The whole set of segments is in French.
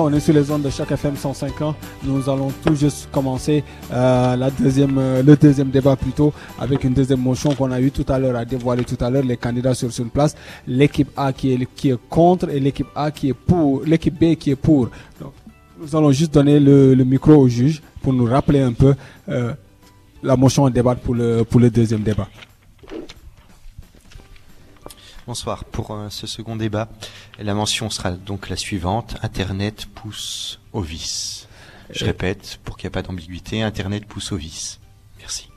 On est sur les ondes de chaque FM 105 ans. Nous allons tout juste commencer euh, la deuxième, euh, le deuxième débat plutôt avec une deuxième motion qu'on a eu tout à l'heure à dévoiler tout à l'heure les candidats sur une place. L'équipe A qui est, qui est contre et l'équipe A qui est pour, l'équipe B qui est pour. Nous allons juste donner le, le, micro au juge pour nous rappeler un peu euh, la motion en débat pour le, pour le deuxième débat. Bonsoir. Pour euh, ce second débat, la mention sera donc la suivante. Internet pousse au vice. Je répète, pour qu'il n'y ait pas d'ambiguïté, Internet pousse au vice. Merci.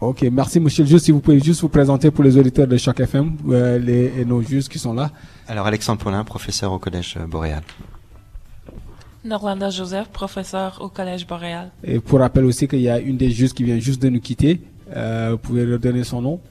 Ok, merci Monsieur le juge. Si vous pouvez juste vous présenter pour les auditeurs de chaque FM euh, les, et nos juges qui sont là. Alors Alexandre Paulin, professeur au Collège Boréal. Norlanda Joseph, professeur au Collège Boréal. Et pour rappel aussi qu'il y a une des juges qui vient juste de nous quitter. Euh, vous pouvez leur donner son nom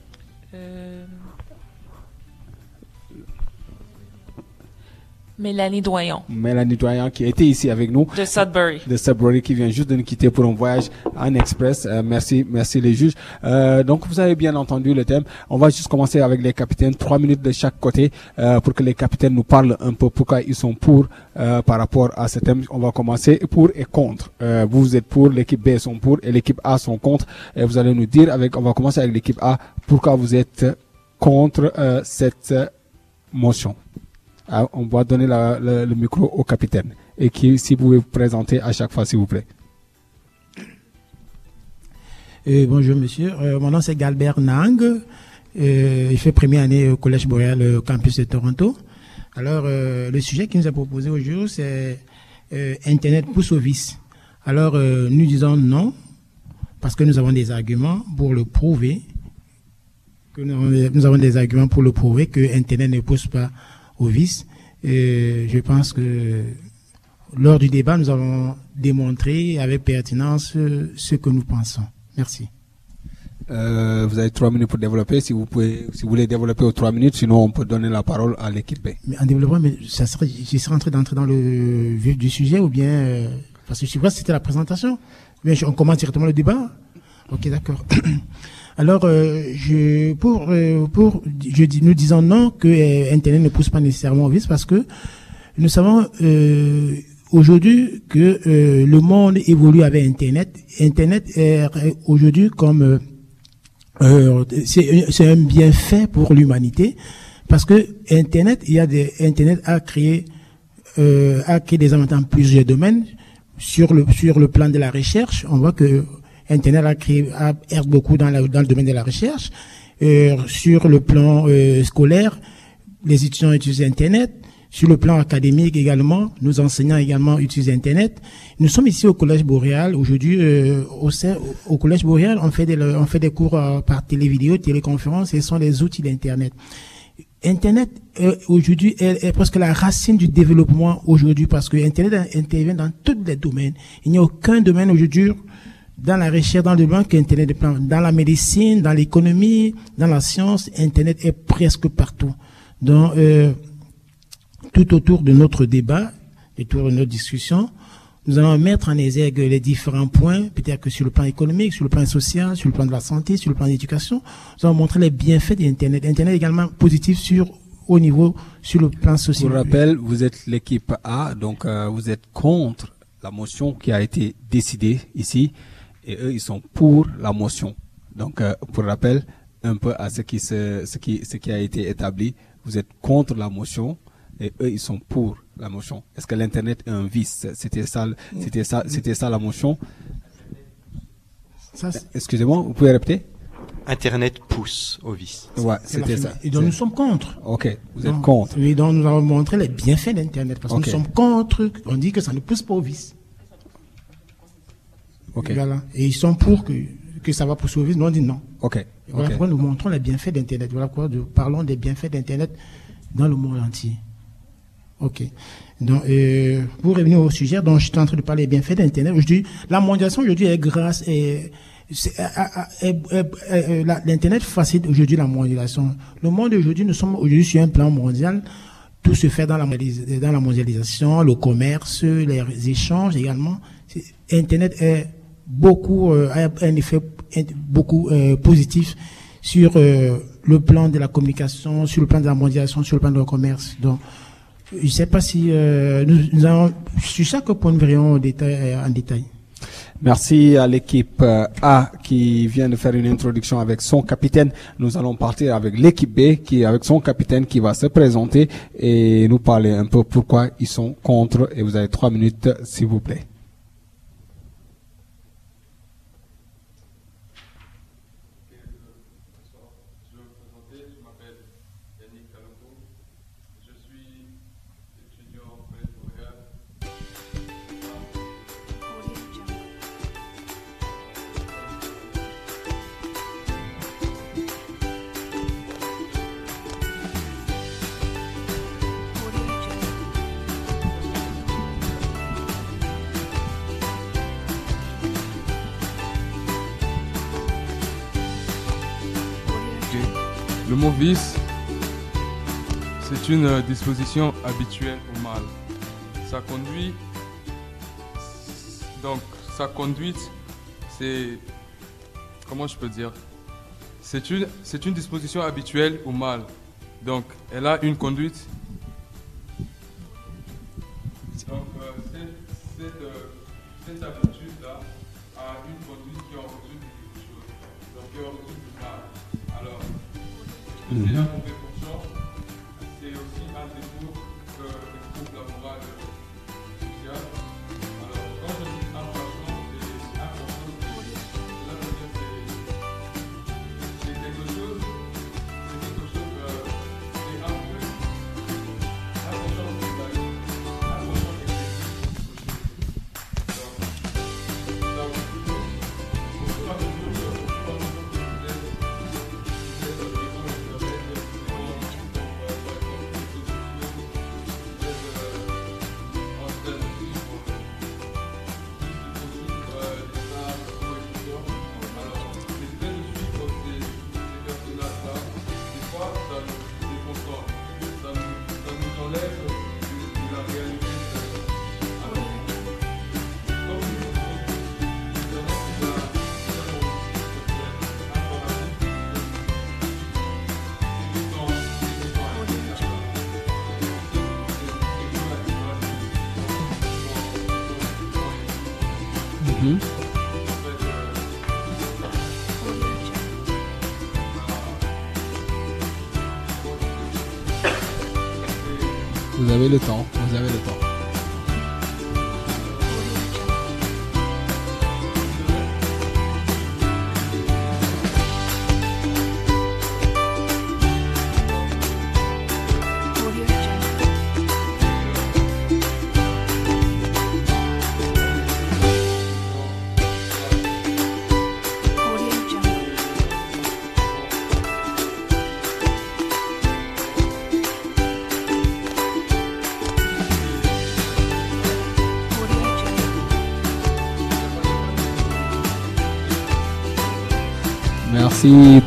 Mélanie Doyon. Mélanie Doyon qui a été ici avec nous. De Sudbury. De Sudbury qui vient juste de nous quitter pour un voyage en express. Euh, merci, merci les juges. Euh, donc vous avez bien entendu le thème. On va juste commencer avec les capitaines, trois minutes de chaque côté euh, pour que les capitaines nous parlent un peu pourquoi ils sont pour euh, par rapport à ce thème. On va commencer pour et contre. Euh, vous, vous êtes pour, l'équipe B sont pour et l'équipe A sont contre. Et vous allez nous dire avec, on va commencer avec l'équipe A, pourquoi vous êtes contre euh, cette motion. Ah, on va donner le, micro au capitaine. Et qui, si vous pouvez vous présenter à chaque fois, s'il vous plaît. Euh, bonjour, monsieur. Euh, mon nom, c'est Galbert Nang. Euh, il fait première année au Collège Boréal, au campus de Toronto. Alors, le sujet qui nous a proposé aujourd'hui, c'est Internet pousse au vice. Alors, nous disons non, parce que nous avons des arguments pour le prouver. Que nous, nous avons des arguments pour le prouver que Internet ne pousse pas au vice. Et je pense que lors du débat, nous avons démontré avec pertinence ce que nous pensons. Merci. Euh, vous avez trois minutes pour développer. Si vous pouvez, si vous voulez développer aux trois minutes, sinon on peut donner la parole à l'équipe B. Mais en développement, mais ça serait, je serais en train d'entrer dans le vif du sujet ou bien euh, parce que je sais pas si c'était la présentation. Mais on commence directement le débat. Ok, d'accord. Alors, euh, je, pour, euh, pour, je dis, nous disons non que euh, Internet ne pousse pas nécessairement au vice parce que nous savons aujourd'hui que le monde évolue avec Internet. Internet est aujourd'hui comme c'est un bienfait pour l'humanité parce que Internet, il y a des Internet a créé a créé des avantages dans plusieurs domaines sur le sur le plan de la recherche. On voit que Internet a créé beaucoup dans, dans le domaine de la recherche. Euh, sur le plan euh, scolaire, les étudiants utilisent Internet. Sur le plan académique également, nos enseignants également utilisent Internet. Nous sommes ici au Collège Boréal. Aujourd'hui, euh, au, Collège Boréal, on fait des, cours par télévidéo, téléconférence, ce sont les outils d'Internet. Internet aujourd'hui est, est, presque la racine du développement aujourd'hui parce que Internet intervient dans tous les domaines. Il n'y a aucun domaine aujourd'hui dans la recherche, dans le développement qu'Internet Dans la médecine, dans l'économie, dans la science, Internet est presque partout. Donc, euh, tout autour de notre débat, autour de notre discussion, nous allons mettre en exergue les différents points, peut-être que sur le plan économique, sur le plan social, sur le plan de la santé, sur le plan de l'éducation, nous allons montrer les bienfaits d'Internet. Internet est également positif sur au niveau sur le plan social. Pour rappel, vous êtes l'équipe A, donc euh, vous êtes contre la motion qui a été décidée ici et eux, ils sont pour la motion. Donc, euh, pour rappel, un peu à ce qui, se, ce, qui, ce qui a été établi, vous êtes contre la motion et eux, ils sont pour la motion. Est-ce que l'Internet est un vice? C'était ça, c'était ça, c'était ça la motion? Excusez-moi, vous pouvez répéter? Internet pousse au vice. Ouais, c'était ça. Et donc nous sommes contre. Ok, vous êtes contre. Oui, donc nous avons montré les bienfaits d'Internet parce que nous sommes contre. On dit que ça ne pousse pas au vice. Okay. Voilà. Et ils sont pour que, que ça va poursuivre. Nous, on dit non. Ok. Voilà okay. pourquoi nous montrons les bienfaits d'Internet. Voilà pourquoi nous parlons des bienfaits d'Internet dans le monde entier. Ok. Donc, euh, pour revenir au sujet dont je suis en train de parler des bienfaits d'Internet, aujourd'hui, la mondialisation aujourd'hui est grâce et L'Internet facilite aujourd'hui la mondialisation. Le monde aujourd'hui, nous sommes aujourd'hui sur un plan mondial. Tout se fait dans la, dans la mondialisation, le commerce, les échanges également. Internet est beaucoup euh, a un effet beaucoup euh, positif sur euh, le plan de la communication, sur le plan de la mondialisation, sur le plan du commerce. Donc, Je ne sais pas si euh, nous, nous sur chaque point, nous verrons en détail. En détail. Merci à l'équipe euh, A qui vient de faire une introduction avec son capitaine. Nous allons partir avec l'équipe B qui avec son capitaine qui va se présenter et nous parler un peu pourquoi ils sont contre. Et vous avez trois minutes, s'il vous plaît. Le mot vice, c'est une euh, disposition habituelle au mal. Ça conduit. Donc, sa conduite, c'est. Comment je peux dire? C'est une, c'est une disposition habituelle au mal. Donc, elle a une conduite. Le temps,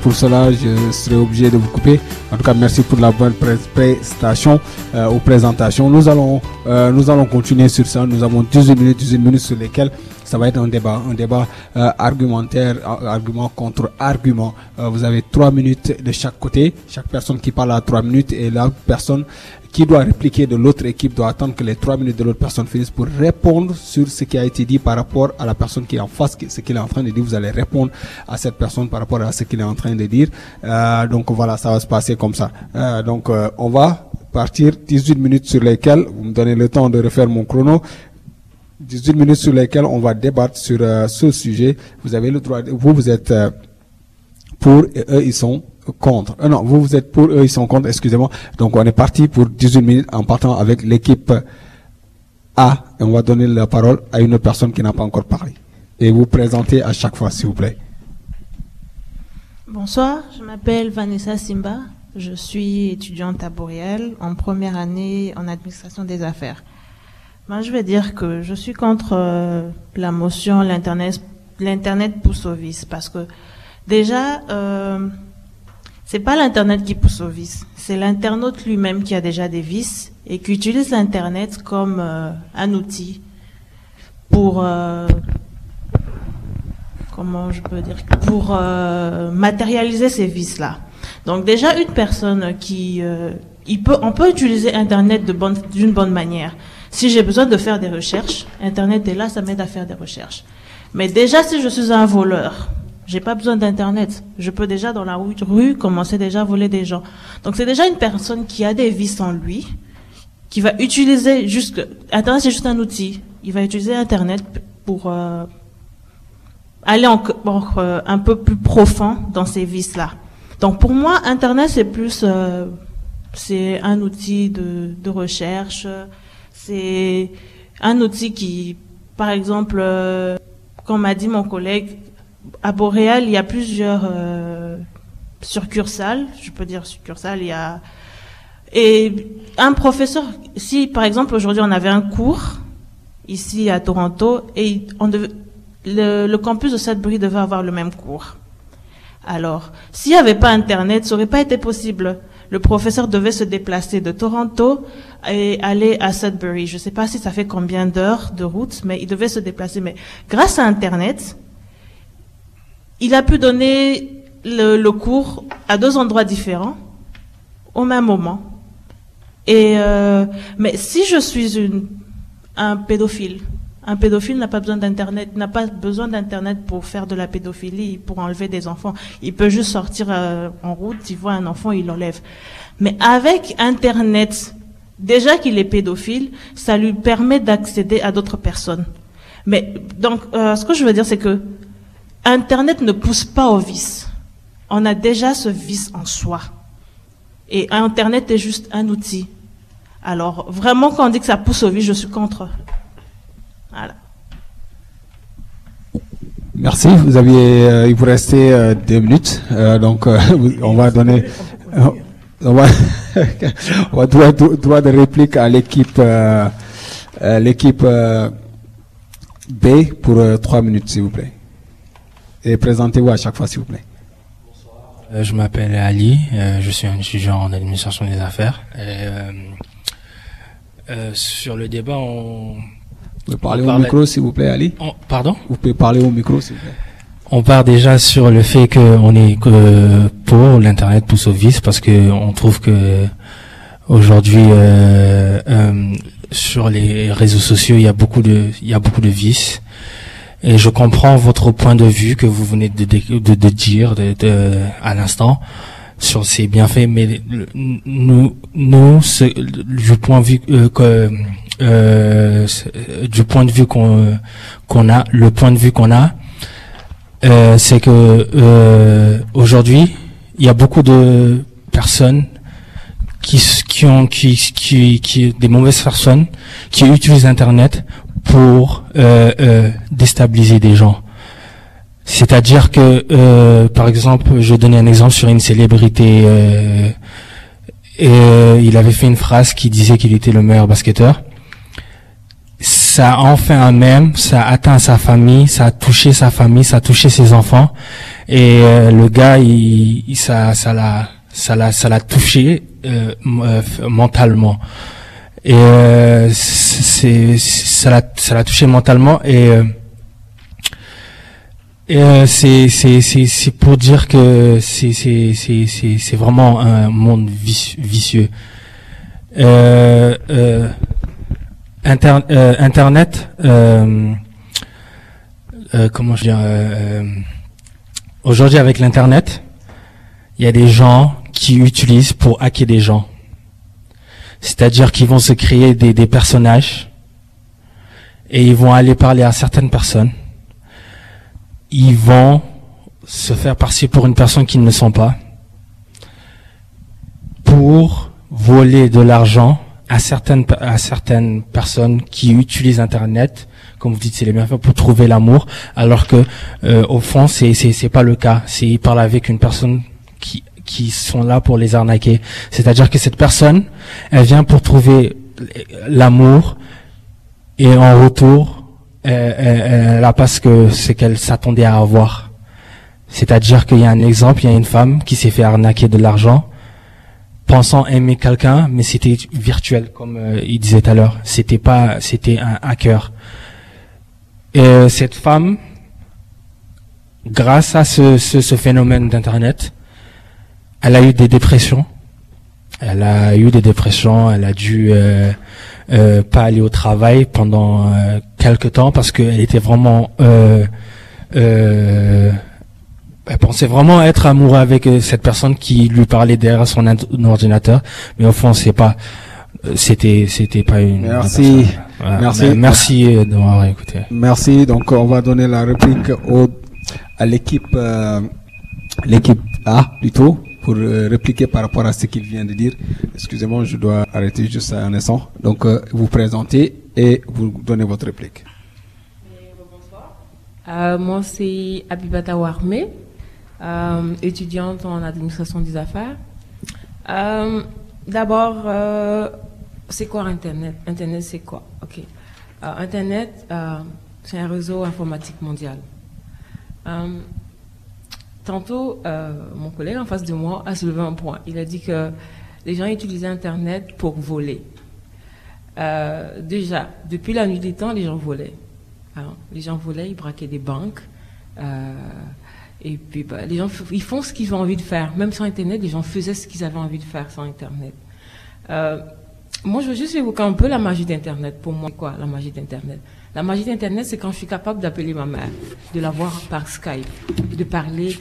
pour cela, je serai obligé de vous couper. En tout cas, merci pour la bonne prestation euh, ou présentation. Nous allons, euh, nous allons continuer sur ça. Nous avons 18 minutes, 18 minutes sur lesquelles ça va être un débat, un débat euh, argumentaire, ar- argument contre argument. Euh, vous avez trois minutes de chaque côté. Chaque personne qui parle a trois minutes et la personne qui doit répliquer de l'autre équipe doit attendre que les trois minutes de l'autre personne finissent pour répondre sur ce qui a été dit par rapport à la personne qui est en face, ce qu'il est en train de dire. Vous allez répondre à cette personne par rapport à ce qu'il est en train de dire. Euh, donc voilà, ça va se passer comme ça. Euh, donc euh, on va partir 18 minutes sur lesquelles, vous me donnez le temps de refaire mon chrono, 18 minutes sur lesquelles on va débattre sur euh, ce sujet. Vous avez le droit, de- vous, vous êtes euh, pour et eux, ils sont contre. Euh, non, vous, vous êtes pour, eux, ils sont contre, excusez-moi. Donc on est parti pour 18 minutes en partant avec l'équipe A. Et on va donner la parole à une personne qui n'a pas encore parlé. Et vous présentez à chaque fois, s'il vous plaît. Bonsoir, je m'appelle Vanessa Simba. Je suis étudiante à Boréal en première année en administration des affaires. Ben, je vais dire que je suis contre euh, la motion l'internet l'internet pousse au vice parce que déjà euh, c'est pas l'internet qui pousse au vice, c'est l'internaute lui-même qui a déjà des vices et qui utilise l'internet comme euh, un outil pour euh, comment je peux dire, pour matérialiser ces vices-là. Donc déjà, une personne qui, il peut, on peut utiliser Internet de bonne, d'une bonne manière. Si j'ai besoin de faire des recherches, Internet est là, ça m'aide à faire des recherches. Mais déjà, si je suis un voleur, j'ai pas besoin d'Internet. Je peux déjà dans la rue, commencer déjà à voler des gens. Donc c'est déjà une personne qui a des vices en lui, qui va utiliser juste, Internet c'est juste un outil. Il va utiliser Internet pour euh, aller encore euh, un peu plus profond dans ces vices-là. Donc pour moi, Internet c'est plus, euh, c'est un outil de recherche. C'est un outil qui, par exemple, euh, comme m'a dit mon collègue, à Boréal, il y a plusieurs euh, succursales. Je peux dire succursales. Il y a et un professeur. Si par exemple aujourd'hui on avait un cours ici à Toronto et on le campus de Sudbury devait avoir le même cours. Alors, s'il n'y avait pas Internet, ça n'aurait pas été possible. Le professeur devait se déplacer de Toronto et aller à Sudbury. Je ne sais pas si ça fait combien d'heures de route, mais il devait se déplacer. Mais grâce à Internet, il a pu donner le, cours à deux endroits différents au même moment. Et euh, mais si je suis un pédophile, un pédophile n'a pas besoin d'internet, n'a pas besoin d'internet pour faire de la pédophilie, pour enlever des enfants. Il peut juste sortir euh, en route, il voit un enfant, il l'enlève. Mais avec internet, déjà qu'il est pédophile, ça lui permet d'accéder à d'autres personnes. Mais donc, euh, ce que je veux dire, c'est que internet ne pousse pas au vice. On a déjà ce vice en soi. Et internet est juste un outil. Alors, vraiment, quand on dit que ça pousse au vice, je suis contre. Voilà. Merci. Vous aviez, euh, il vous restait euh, deux minutes, euh, donc euh, on va donner, on va, on va droit, droit de réplique à l'équipe, l'équipe euh, B pour euh, trois minutes, s'il vous plaît. Et présentez-vous à chaque fois, s'il vous plaît. Euh, je m'appelle Ali, euh, je suis un étudiant en administration des affaires. Et, euh, euh, sur le débat, on, Vous pouvez parler On au micro, s'il vous plaît, Ali. on- pardon, Vous pouvez parler au micro, s'il vous plaît. on part déjà sur le fait qu'on est que pour l'internet pousse au vice parce que on trouve que aujourd'hui euh, euh, sur les réseaux sociaux il y a beaucoup de il y a beaucoup de vices et je comprends votre point de vue que vous venez de, de, de- dire de, de- à l'instant sur ces bienfaits mais nous nous ce- du point de vue euh, que euh, du point de vue qu'on qu'on a le point de vue qu'on a euh, c'est que euh, aujourd'hui il y a beaucoup de personnes qui qui ont qui qui qui des mauvaises personnes qui utilisent internet pour euh, euh, déstabiliser des gens. C'est-à-dire que euh, par exemple je donner un exemple sur une célébrité et il avait fait une phrase qui disait qu'il était le meilleur basketteur ça a en fait un même, ça atteint sa famille, ça a touché sa famille, ça a touché ses enfants, et euh, le gars, il, il- ça, ça l'a, ça l'a, ça l'a touché euh, euh, mentalement, et euh, c'est, ça l'a, touché mentalement, et euh, et euh, c'est c'est c'est c'est pour dire que c'est c'est c'est c'est vraiment un monde vici- vicieux. Euh, Euh, Internet, euh, euh, comment je euh, aujourd'hui avec l'Internet, il y a des gens qui utilisent pour hacker des gens. C'est-à-dire qu'ils vont se créer des, des personnages et ils vont aller parler à certaines personnes. Ils vont se faire passer pour une personne qu'ils ne sont pas pour voler de l'argent à certaines à certaines personnes qui utilisent internet. Comme vous dites c'est les bienfaits pour trouver l'amour. Alors que euh, au fond c'est c'est c'est pas le cas. C'est ils parlent avec une personne qui qui sont là pour les arnaquer. C'est-à-dire que cette personne elle vient pour trouver l'amour et en retour elle, elle, elle a pas ce que ce qu'elle s'attendait à avoir. C'est-à-dire qu'il y a un exemple il y a une femme qui s'est fait arnaquer de l'argent pensant aimer quelqu'un, mais c'était virtuel, comme euh, il disait tout à l'heure. C'était pas, c'était un hacker. Et euh, cette femme, grâce à ce, ce, ce phénomène d'internet, elle a eu des dépressions, elle a eu des dépressions, elle a dû euh, pas aller au travail pendant quelques temps parce qu'elle était vraiment elle pensait vraiment être amoureux avec euh, cette personne qui lui parlait derrière son ordinateur, mais au fond c'est pas euh, c'était c'était pas une Merci. Voilà. Merci. Mais Merci euh, d'avoir écouté. Merci. Donc, on va donner la réplique au, à l'équipe, euh, l'équipe A plutôt, pour euh, répliquer par rapport à ce qu'il vient de dire. Excusez-moi, je dois arrêter juste un instant. Donc, euh, vous présentez et vous donnez votre réplique. Euh, moi, c'est Abibata Warmé, euh, étudiante en administration des affaires. Euh, D'abord, euh, c'est quoi Internet? Internet, c'est quoi? Ok. Internet, c'est un réseau informatique mondial. Tantôt, mon collègue en face de moi a soulevé un point. Il a dit que les gens utilisaient Internet pour voler. Déjà, depuis la nuit des temps, les gens volaient. Alors, les gens volaient, ils braquaient des banques. Et puis, bah, les gens, ils font ce qu'ils ont envie de faire. Même sur Internet, les gens faisaient ce qu'ils avaient envie de faire sur Internet. Euh, moi, je veux juste évoquer un peu la magie d'Internet. Pour moi, quoi, la magie d'Internet? La magie d'Internet, c'est quand je suis capable d'appeler ma mère, de la voir par Skype, de parler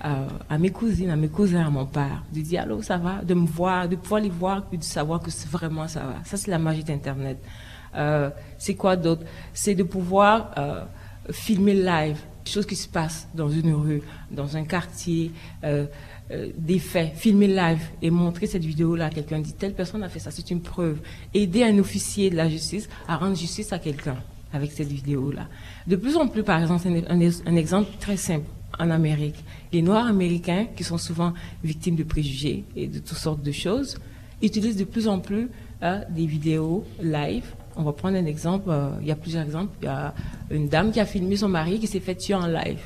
à, mes cousines, à mes cousins, à mon père, de dire allô, ça va, de me voir, de pouvoir les voir, et de savoir que vraiment ça va. Ça, c'est la magie d'Internet. Euh, c'est quoi d'autre? C'est de pouvoir euh, filmer live, choses qui se passent dans une rue, dans un quartier, euh, euh, des faits, filmer live et montrer cette vidéo-là à quelqu'un, dit telle personne a fait ça, c'est une preuve. Aider un officier de la justice à rendre justice à quelqu'un avec cette vidéo-là. De plus en plus, par exemple, un, un- exemple très simple en Amérique, les Noirs américains, qui sont souvent victimes de préjugés et de toutes sortes de choses, utilisent de plus en plus euh, des vidéos live. On va prendre un exemple, euh, il y a plusieurs exemples. Il y a une dame qui a filmé son mari qui s'est fait tuer en live.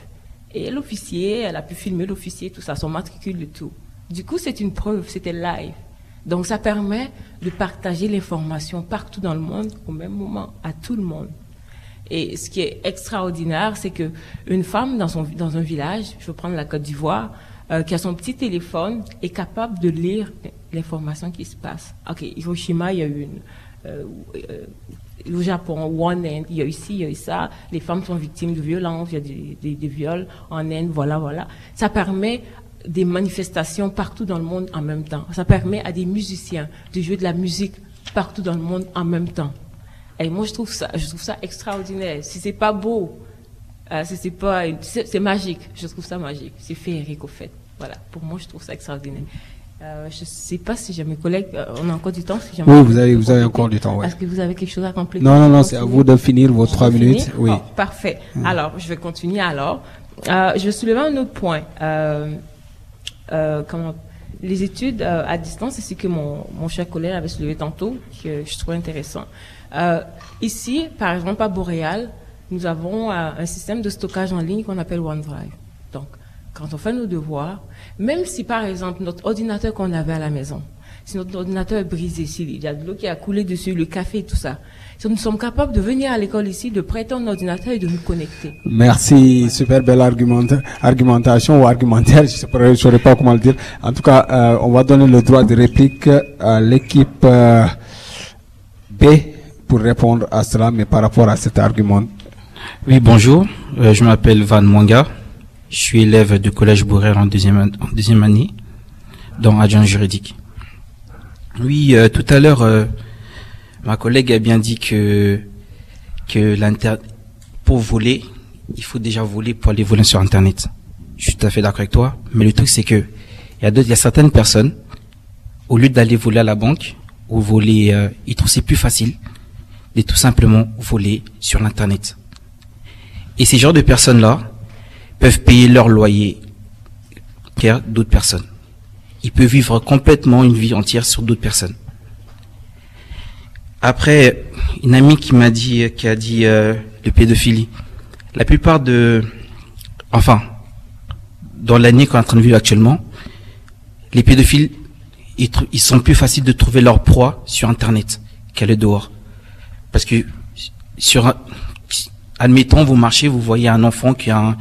Et l'officier, elle a pu filmer l'officier, tout ça, son matricule, le tout. Du coup, c'est une preuve, c'était live. Donc, ça permet de partager l'information partout dans le monde, au même moment, à tout le monde. Et ce qui est extraordinaire, c'est que une femme dans, son, dans un village, je vais prendre la Côte d'Ivoire, euh, qui a son petit téléphone, est capable de lire l'information qui se passe. Ok, Hiroshima, il y a eu une... euh, euh, au Japon, ou en Inde, il y a ici, il y a eu ça. Les femmes sont victimes de violences, il y a des, viols en Inde, voilà, voilà. Ça permet des manifestations partout dans le monde en même temps. Ça permet à des musiciens de jouer de la musique partout dans le monde en même temps. Et moi, je trouve ça, je trouve ça extraordinaire. Si c'est pas beau, euh, c'est pas, c'est magique. Je trouve ça magique. C'est féerique au fait. Voilà. Pour moi, je trouve ça extraordinaire. Euh, je sais pas si j'ai mes collègues, euh, on a encore du temps. Si Oui, vous avez, vous avez encore du temps, ouais. Est-ce que vous avez quelque chose à compléter Non, non, non, c'est à vous de finir vos trois minutes. finir Oui. Oh, parfait. Alors, je vais continuer alors. Euh, je vais soulever un autre point. Comment les études à distance, c'est ce que mon, mon cher collègue avait soulevé tantôt, que je trouve intéressant. Ici, par exemple, à Boréal, nous avons un système de stockage en ligne qu'on appelle OneDrive. Donc, quand on fait nos devoirs, même si par exemple notre ordinateur qu'on avait à la maison, si notre ordinateur est brisé, s'il y a de l'eau qui a coulé dessus, le café et tout ça, si nous sommes capables de venir à l'école ici, de prêter un ordinateur et de nous connecter. Merci, super belle argumenta- argumentation ou argumentaire, je ne saurais pas comment le dire. En tout cas, euh, on va donner le droit de réplique à l'équipe euh, B pour répondre à cela, mais par rapport à cet argument. Oui, bonjour. Euh, je m'appelle Van Mwanga. Je suis élève du collège Bourrel en deuxième, en deuxième année, dans adjoint juridique. Oui, euh, tout à l'heure, euh, ma collègue a bien dit que que pour voler, il faut déjà voler pour aller voler sur Internet. Je suis tout à fait d'accord avec toi. Mais le truc, c'est que il y a y a certaines personnes, au lieu d'aller voler à la banque ou voler, euh, ils trouvent c'est plus facile de tout simplement voler sur l'internet. Et ces genres de personnes-là peuvent payer leur loyer qu'à d'autres personnes. Ils peuvent vivre complètement une vie entière sur d'autres personnes. Après, une amie qui m'a dit, qui a dit euh, le pédophilie. La plupart de, enfin, dans l'année qu'on est en train de vivre actuellement, les pédophiles, ils, sont plus faciles de trouver leur proie sur Internet qu'à le dehors. Parce que sur admettons, vous marchez, vous voyez un enfant qui a un,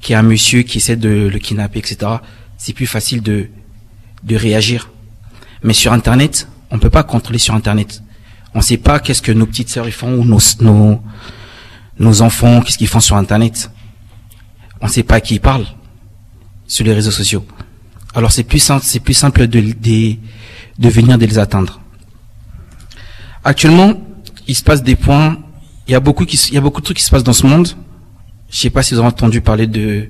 qui a un monsieur qui essaie de le kidnapper, etc. C'est plus facile de, de réagir. Mais sur Internet, on peut pas contrôler sur Internet. On sait pas qu'est-ce que nos petites sœurs font ou nos, nos, nos enfants, qu'est-ce qu'ils font sur Internet. On sait pas à qui ils parlent sur les réseaux sociaux. Alors c'est plus simple, c'est plus simple de, de, de venir de les atteindre. Actuellement, il se passe des points, il y a beaucoup qui, il y a beaucoup de trucs qui se passent dans ce monde. Je sais pas si vous avez entendu parler de,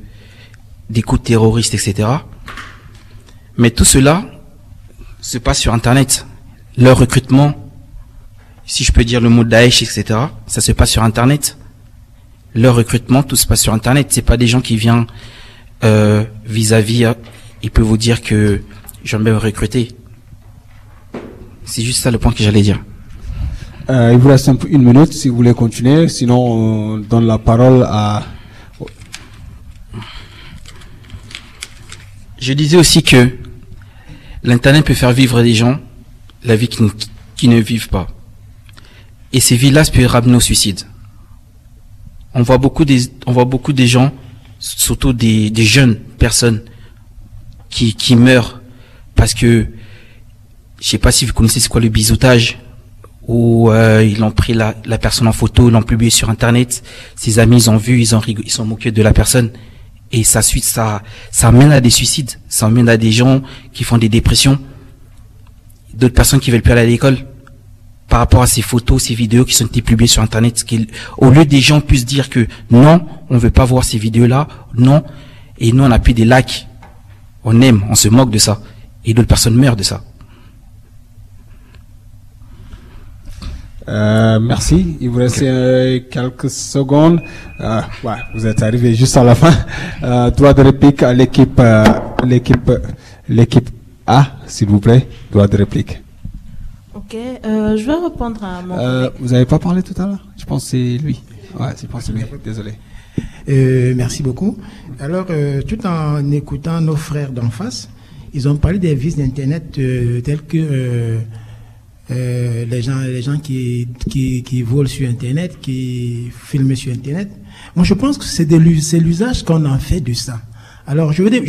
des coups terroristes, etc. Mais tout cela se passe sur Internet. Leur recrutement, si je peux dire le mot Daesh, etc., ça se passe sur Internet. Leur recrutement, tout se passe sur Internet. C'est pas des gens qui viennent euh, vis-à-vis. Euh, ils peuvent vous dire que j'aimerais me recruter. C'est juste ça le point que j'allais dire. Euh, il vous reste un peu une minute si vous voulez continuer. Sinon, on donne la parole à. Je disais aussi que l'Internet peut faire vivre des gens la vie qui, ne vivent pas. Et ces vies-là peuvent ramener au suicide. On voit beaucoup des, on voit beaucoup des gens, surtout des, jeunes personnes, qui, qui meurent parce que, je sais pas si vous connaissez c'est quoi le bisoutage, où euh, ils ont pris la, la personne en photo, ils l'ont publié sur internet, ses amis ils ont vu, ils ont rigolé, ils sont moqués de la personne. Et ça suite ça ça mène à des suicides, ça mène à des gens qui font des dépressions, d'autres personnes qui veulent plus aller à l'école. Par rapport à ces photos, ces vidéos qui sont publiées sur internet, au lieu des gens puissent dire que non, on veut pas voir ces vidéos là, non, et nous on appuie des likes, on aime, on se moque de ça, et d'autres personnes meurent de ça. Euh, merci. Il vous reste euh, quelques secondes. Euh, ouais, vous êtes arrivé juste à la fin. Euh, droit de réplique à l'équipe, euh, l'équipe, l'équipe A, s'il vous plaît. Droit de réplique. Ok, euh, je vais répondre à mon. Euh, vous n'avez pas parlé tout à l'heure? Je pense que c'est lui. Ouais, je pense que c'est lui. Désolé. Euh, merci beaucoup. Alors, euh, tout en écoutant nos frères d'en face, ils ont parlé des vices d'Internet euh, tels que euh, les gens, les gens qui, qui, volent sur Internet, qui filment sur Internet. Moi, je pense que c'est l'usage qu'on en fait de ça. Alors, je veux dire,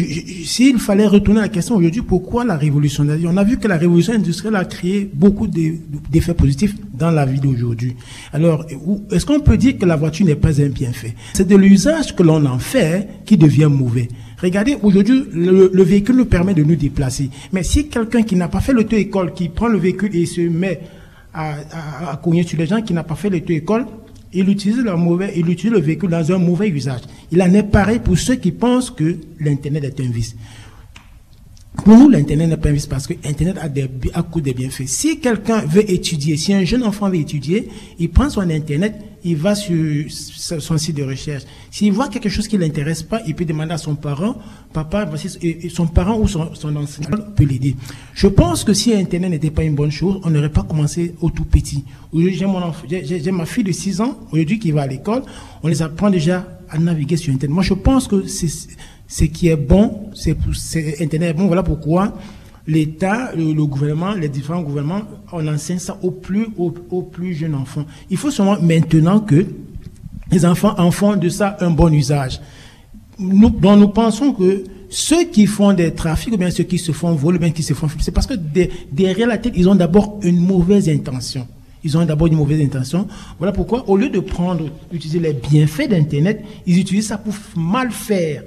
s'il fallait retourner à la question aujourd'hui, pourquoi la révolution On a vu que la révolution industrielle a créé beaucoup de- d'effets positifs dans la vie d'aujourd'hui. Alors, est-ce qu'on peut dire que la voiture n'est pas un bienfait? C'est de l'usage que l'on en fait qui devient mauvais. Regardez, aujourd'hui, le, le véhicule nous permet de nous déplacer. Mais si quelqu'un qui n'a pas fait l'auto-école, qui prend le véhicule et se met à, à, cogner sur les gens qui n'ont pas fait l'auto-école, il utilise, le mauvais, il utilise le véhicule dans un mauvais usage. Il en est pareil pour ceux qui pensent que l'Internet est un vice. Pour nous, l'Internet n'est pas un vice parce que Internet a, a coût des bienfaits. Si quelqu'un veut étudier, si un jeune enfant veut étudier, il prend son Internet, il va sur son site de recherche. S'il voit quelque chose qui ne l'intéresse pas, il peut demander à son parent, papa, son parent ou son, son enseignant peut l'aider. Je pense que si Internet n'était pas une bonne chose, on n'aurait pas commencé au tout petit. J'ai ma fille de 6 ans, aujourd'hui, qui va à l'école, on les apprend déjà à naviguer sur Internet. Moi, je pense que c'est ce qui est bon, c'est Internet est bon. Voilà pourquoi l'État, le, gouvernement, les différents gouvernements, on enseigne ça aux plus, aux, plus jeunes enfants. Il faut seulement maintenant que les enfants en font de ça un bon usage. Nous, donc nous pensons que ceux qui font des trafics, ou bien ceux qui se font voler, ou bien qui se font c'est parce que de- derrière la tête, ils ont d'abord une mauvaise intention. Ils ont d'abord une mauvaise intention. Voilà pourquoi, au lieu de prendre, utiliser les bienfaits d'Internet, ils utilisent ça pour mal faire.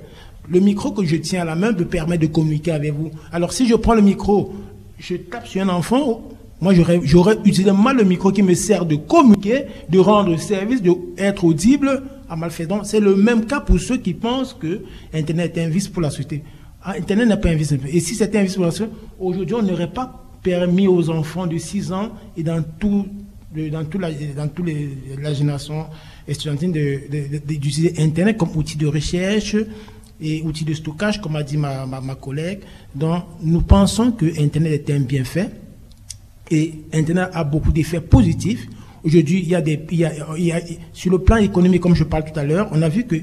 Le micro que je tiens à la main me permet de communiquer avec vous. Alors, si je prends le micro, je tape sur un enfant, moi, j'aurais, utilisé mal le micro qui me sert de communiquer, de rendre service, d'être audible à malfaisant. C'est le même cas pour ceux qui pensent que Internet est un vice pour la société. Ah, Internet n'est pas un vice. Et si c'était un vice pour la société, aujourd'hui, on n'aurait pas permis aux enfants de 6 ans et dans tout, dans tout la, les, la génération estudiantine d'utiliser Internet comme outil de recherche et outil de stockage, comme a dit ma, ma, collègue. Donc, nous pensons que Internet est un bienfait et Internet a beaucoup d'effets positifs. Aujourd'hui, il y a il y il y sur le plan économique, comme je parle tout à l'heure, on a vu que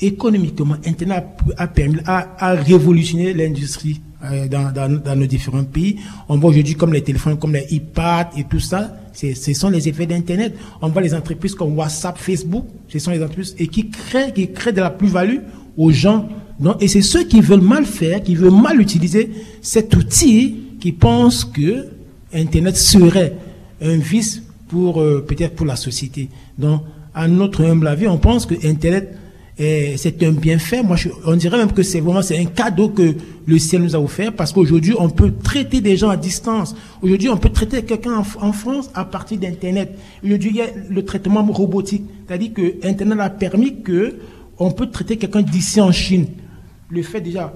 économiquement, Internet a, permis, a, a révolutionné l'industrie euh, dans, dans, nos différents pays. On voit aujourd'hui comme les téléphones, comme les iPads et tout ça, ce sont les effets d'Internet. On voit les entreprises comme WhatsApp, Facebook, ce sont les entreprises et qui créent, qui créent de la plus-value aux gens. Donc, et c'est ceux qui veulent mal faire, qui veulent mal utiliser cet outil qui pensent que Internet serait un vice pour euh, peut-être pour la société. Donc, à notre humble avis, on pense que Internet c'est un bienfait. Moi, on dirait même que c'est vraiment c'est un cadeau que le ciel nous a offert parce qu'aujourd'hui, on peut traiter des gens à distance. Aujourd'hui, on peut traiter quelqu'un en, France à partir d'Internet. Aujourd'hui, il y a le traitement robotique, c'est-à-dire que Internet a permis que on peut traiter quelqu'un d'ici en Chine. Le fait déjà,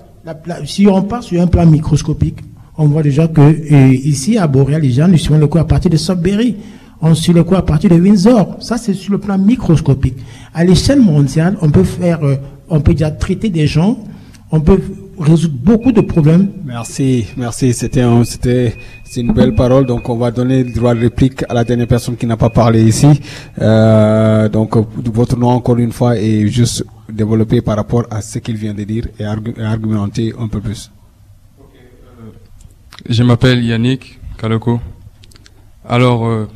si on part sur un plan microscopique, on voit déjà que ici à Boréal, les gens nous suivent le coup à partir de Sudbury on suit le coup à partir de Windsor. Ça, c'est sur le plan microscopique. À l'échelle mondiale, on peut faire, euh, on peut déjà traiter des gens, on peut résoudre beaucoup de problèmes. Merci, merci. C'était un, c'était, c'est une belle parole. Donc, on va donner le droit de réplique à la dernière personne qui n'a pas parlé ici. Euh, donc, votre nom encore une fois est juste développé par rapport à ce qu'il vient de dire et, argu et argumenter un peu plus. Euh, je m'appelle Yannick Kaloko. Alors, euh,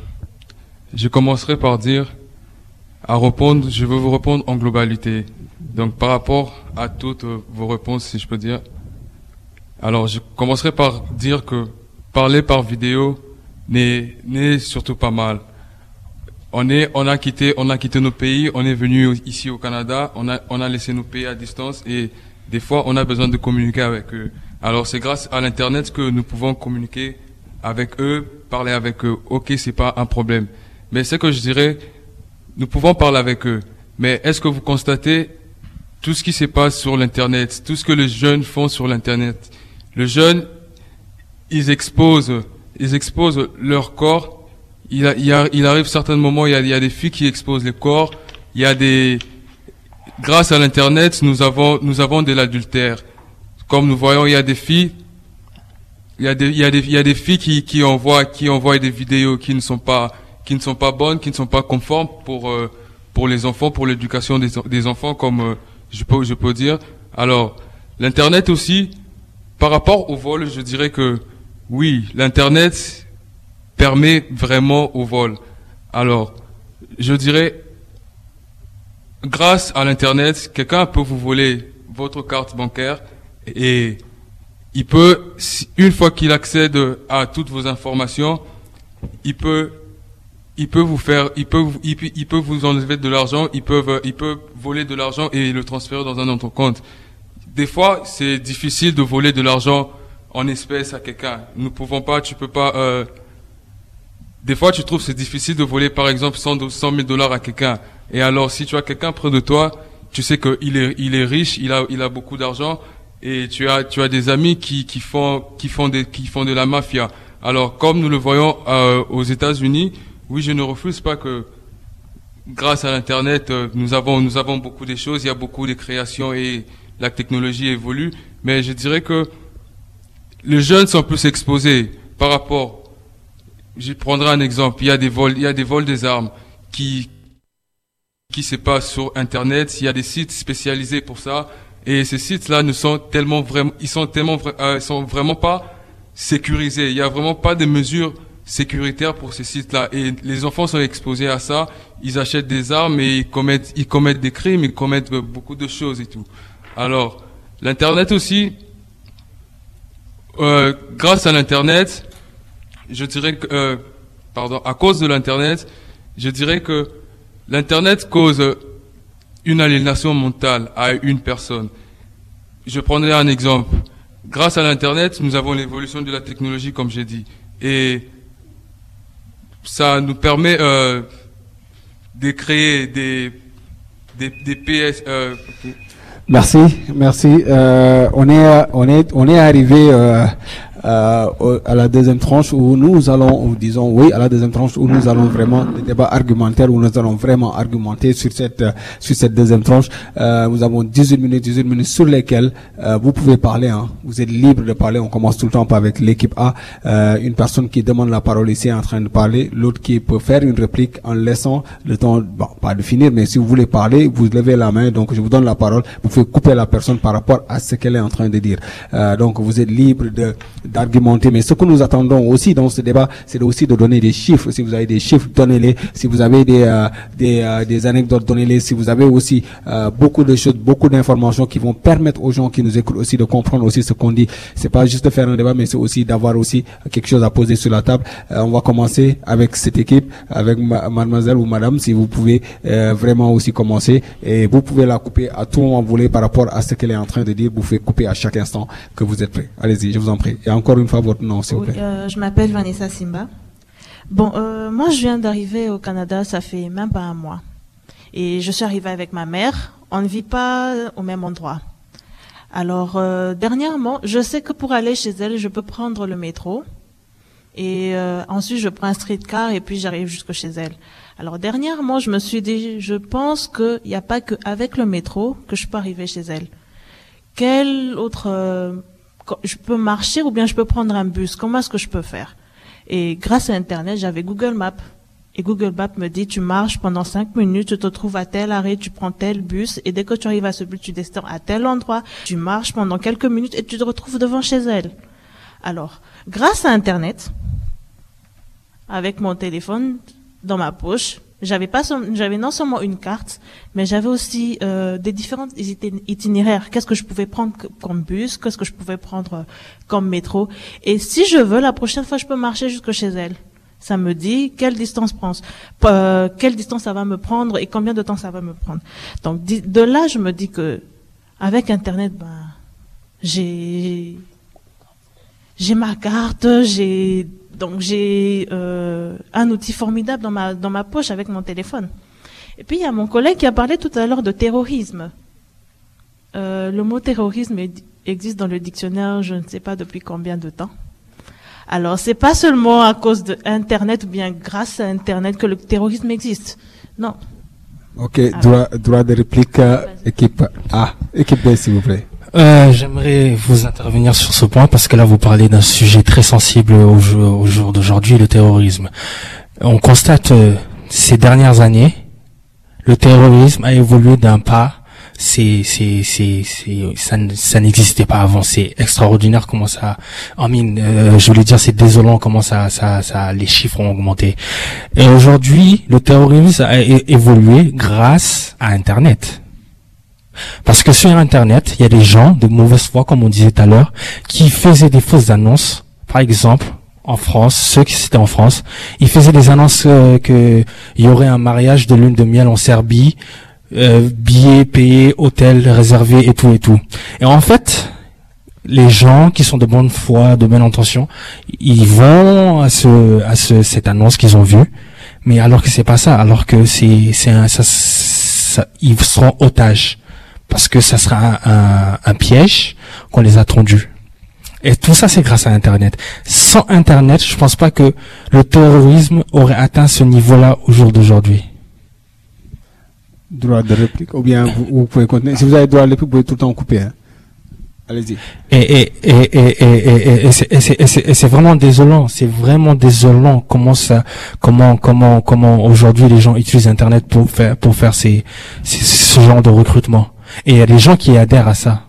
je commencerai par dire, à répondre, je veux vous répondre en globalité. Donc par rapport à toutes vos réponses, si je peux dire. Alors je commencerai par dire que parler par vidéo n'est surtout pas mal. On est on a quitté on a quitté nos pays, on est venu ici au Canada, on a on a laissé nos pays à distance et des fois on a besoin de communiquer avec eux. Alors c'est grâce à l'internet que nous pouvons communiquer avec eux, parler avec eux. OK, c'est pas un problème. Mais ce que je dirais, nous pouvons parler avec eux. Mais est-ce que vous constatez tout ce qui se passe sur l'Internet, tout ce que les jeunes font sur l'Internet Les jeunes, ils exposent, ils exposent leur corps. Il, arrive certains moments, il y, a, des filles qui exposent les corps. Il y a des, grâce à l'Internet, nous avons, nous avons de l'adultère. Comme nous voyons, il y a des filles, il y a des, il y a des, il y a des filles qui, qui envoient, qui envoient des vidéos qui ne sont pas, qui ne sont pas bonnes, qui ne sont pas conformes pour euh, pour les enfants, pour l'éducation des, des, enfants, comme euh, je peux je peux dire. Alors l'internet aussi, par rapport au vol, je dirais que oui, l'internet permet vraiment au vol. Alors je dirais grâce à l'internet, quelqu'un peut vous voler votre carte bancaire et il peut, une fois qu'il accède à toutes vos informations, il peut il peut vous faire, il peut, il peut, il peut vous enlever de l'argent, ils peuvent, il peut voler de l'argent et le transférer dans un autre compte. Des fois, c'est difficile de voler de l'argent en espèces à quelqu'un. Nous pouvons pas, tu peux pas. Euh, des fois, tu trouves c'est difficile de voler, par exemple, 100, 100 000 dollars à quelqu'un. Et alors, si tu as quelqu'un près de toi, tu sais qu'il est, il est riche, il a, il a beaucoup d'argent, et tu as, tu as des amis qui, qui font, qui font des, qui font de la mafia. Alors, comme nous le voyons euh, aux États-Unis, oui, je ne refuse pas que grâce à l'internet, euh, nous avons nous avons beaucoup de choses, il y a beaucoup de créations et la technologie évolue, mais je dirais que les jeunes sont plus exposés par rapport je prendrai un exemple, il y a des vols, il y a des vols des armes qui qui se passent sur internet, il y a des sites spécialisés pour ça et ces sites-là ne sont tellement vraiment ils sont tellement euh, sont vraiment pas sécurisés, il y a vraiment pas de mesures sécuritaire pour ces sites-là. Et les enfants sont exposés à ça. Ils achètent des armes et ils commettent, ils commettent des crimes, ils commettent beaucoup de choses et tout. Alors, l'internet aussi, euh, grâce à l'internet, je dirais que, euh, pardon, à cause de l'internet, je dirais que l'internet cause une aliénation mentale à une personne. Je prendrai un exemple. Grâce à l'internet, nous avons l'évolution de la technologie, comme j'ai dit. Et ça nous permet euh, de créer des, des, des PS. Euh, Merci, merci. Euh, on est, on est, on est arrivé euh, euh, à la deuxième tranche où nous allons, disons oui, à la deuxième tranche où nous allons vraiment des débats argumentaires où nous allons vraiment argumenter sur cette sur cette deuxième tranche. Euh, nous avons 18 minutes, 18 minutes sur lesquelles euh, vous pouvez parler. Hein. Vous êtes libre de parler. On commence tout le temps avec l'équipe A. Euh, une personne qui demande la parole ici est en train de parler, l'autre qui peut faire une réplique en laissant le temps, bon, pas de finir, mais si vous voulez parler, vous levez la main. Donc je vous donne la parole. Vous pouvez couper la personne par rapport à ce qu'elle est en train de dire. Euh, donc vous êtes libre de d'argumenter. Mais ce que nous attendons aussi dans ce débat, c'est aussi de donner des chiffres. Si vous avez des chiffres, donnez-les. Si vous avez des euh, des, euh, des anecdotes, donnez-les. Si vous avez aussi euh, beaucoup de choses, beaucoup d'informations qui vont permettre aux gens qui nous écoutent aussi de comprendre aussi ce qu'on dit. C'est pas juste de faire un débat, mais c'est aussi d'avoir aussi quelque chose à poser sur la table. Euh, on va commencer avec cette équipe, avec ma- mademoiselle ou madame, si vous pouvez euh, vraiment aussi commencer. Et vous pouvez la couper à tout moment voulez par rapport à ce qu'elle est en train de dire. Vous pouvez couper à chaque instant que vous êtes prêt. Allez-y, je vous en prie. Encore une fois, votre nom, s'il vous Oui, plaît. euh, je m'appelle Vanessa Simba. Bon, euh, moi, je viens d'arriver au Canada, ça fait même pas un mois. Et je suis arrivée avec ma mère. On ne vit pas au même endroit. Alors, euh, dernièrement, je sais que pour aller chez elle, je peux prendre le métro. Et ensuite, je prends un streetcar et puis j'arrive jusque chez elle. Alors, dernièrement, je me suis dit, je pense qu'il n'y a pas qu'avec le métro que je peux arriver chez elle. Quel autre... je peux marcher ou bien je peux prendre un bus Comment est-ce que je peux faire? Et grâce à Internet, j'avais Google Maps. Et Google Maps me dit, tu marches pendant cinq minutes, tu te trouves à tel arrêt, tu prends tel bus, et dès que tu arrives à ce bus, tu descends à tel endroit, tu marches pendant quelques minutes et tu te retrouves devant chez elle. Alors, grâce à Internet, avec mon téléphone dans ma poche, j'avais pas, j'avais non seulement une carte, mais j'avais aussi euh, des différents iti- itinéraires. Qu'est-ce que je pouvais prendre comme bus, qu'est-ce que je pouvais prendre euh, comme métro. Et si je veux, la prochaine fois, je peux marcher jusque chez elle. Ça me dit quelle distance prend, euh, quelle distance ça va me prendre et combien de temps ça va me prendre. Donc de là, je me dis que avec Internet, ben, j'ai j'ai ma carte, j'ai donc j'ai euh, un outil formidable dans ma dans ma poche avec mon téléphone. Et puis il y a mon collègue qui a parlé tout à l'heure de terrorisme. Euh, le mot terrorisme existe dans le dictionnaire, je ne sais pas depuis combien de temps. Alors c'est pas seulement à cause de Internet ou bien grâce à Internet que le terrorisme existe. Non. Ok, droit, droit de réplique, euh, équipe A. Équipe B, s'il vous plaît. Euh, J'aimerais vous intervenir sur ce point parce que là vous parlez d'un sujet très sensible au jour, jour d'aujourd'hui, le terrorisme. On constate euh, ces dernières années, le terrorisme a évolué d'un pas. C'est, c'est, c'est, ça, ça n'existait pas avant. C'est extraordinaire comment ça. I mean, euh, je voulais dire, c'est désolant comment ça, ça, ça, les chiffres ont augmenté. Et aujourd'hui, le terrorisme a évolué grâce à Internet. Parce que sur Internet, il y a des gens de mauvaise foi, comme on disait tout à l'heure, qui faisaient des fausses annonces. Par exemple, en France, ceux qui étaient en France, ils faisaient des annonces euh, que il y aurait un mariage de lune de miel en Serbie, euh, billets payés, hôtel réservé et tout et tout. Et en fait, les gens qui sont de bonne foi, de bonne intention, ils vont à ce, à ce, cette annonce qu'ils ont vue, mais alors que c'est pas ça, alors que c'est, c'est ça, ça- ils seront otages parce que ça sera un, un, un piège qu'on les a tendus. Et tout ça, c'est grâce à Internet. Sans Internet, je pense pas que le terrorisme aurait atteint ce niveau-là au jour d'aujourd'hui. Droit de réplique. Ou bien vous, vous pouvez continuer. Si vous avez droit de réplique, vous pouvez tout le temps couper. Hein. Allez-y. Et, et, et, et, et, et c'est vraiment désolant. C'est vraiment désolant comment ça, comment, comment, comment aujourd'hui les gens utilisent Internet pour faire, pour faire ces, ces- ce genre de recrutement. Et il y a des gens qui adhèrent à ça.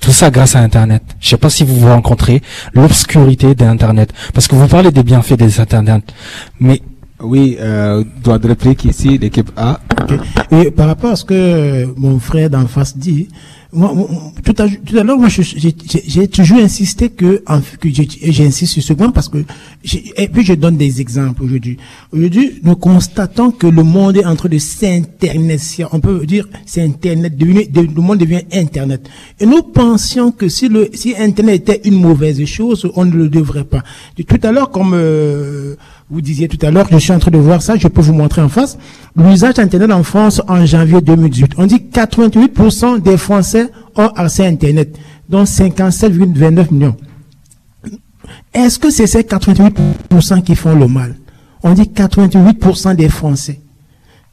Tout ça grâce à Internet. Je sais pas si vous vous rencontrez l'obscurité d'Internet. Parce que vous parlez des bienfaits des Internet. Mais Oui, euh, droit de réplique ici, l'équipe A. Ok. Et par rapport à ce que mon frère d'en face dit, tout à, tout à l'heure, moi, j'ai toujours insisté que, en, que j'insiste sur ce point parce que, et puis je donne des exemples aujourd'hui. Aujourd'hui, nous constatons que le monde est en train de s'internet, on peut dire, c'est Internet, devenu, de- le monde devient Internet. Et nous pensions que si le, si Internet était une mauvaise chose, on ne le devrait pas. Tout à l'heure, comme, euh, vous disiez tout à l'heure, je suis en train de voir ça, je peux vous montrer en face. L'usage d'Internet en France en janvier 2018. On dit 88% des Français ont accès à Internet, dont 57,29 millions. Est-ce que c'est ces 88% qui font le mal? On dit 88% des Français.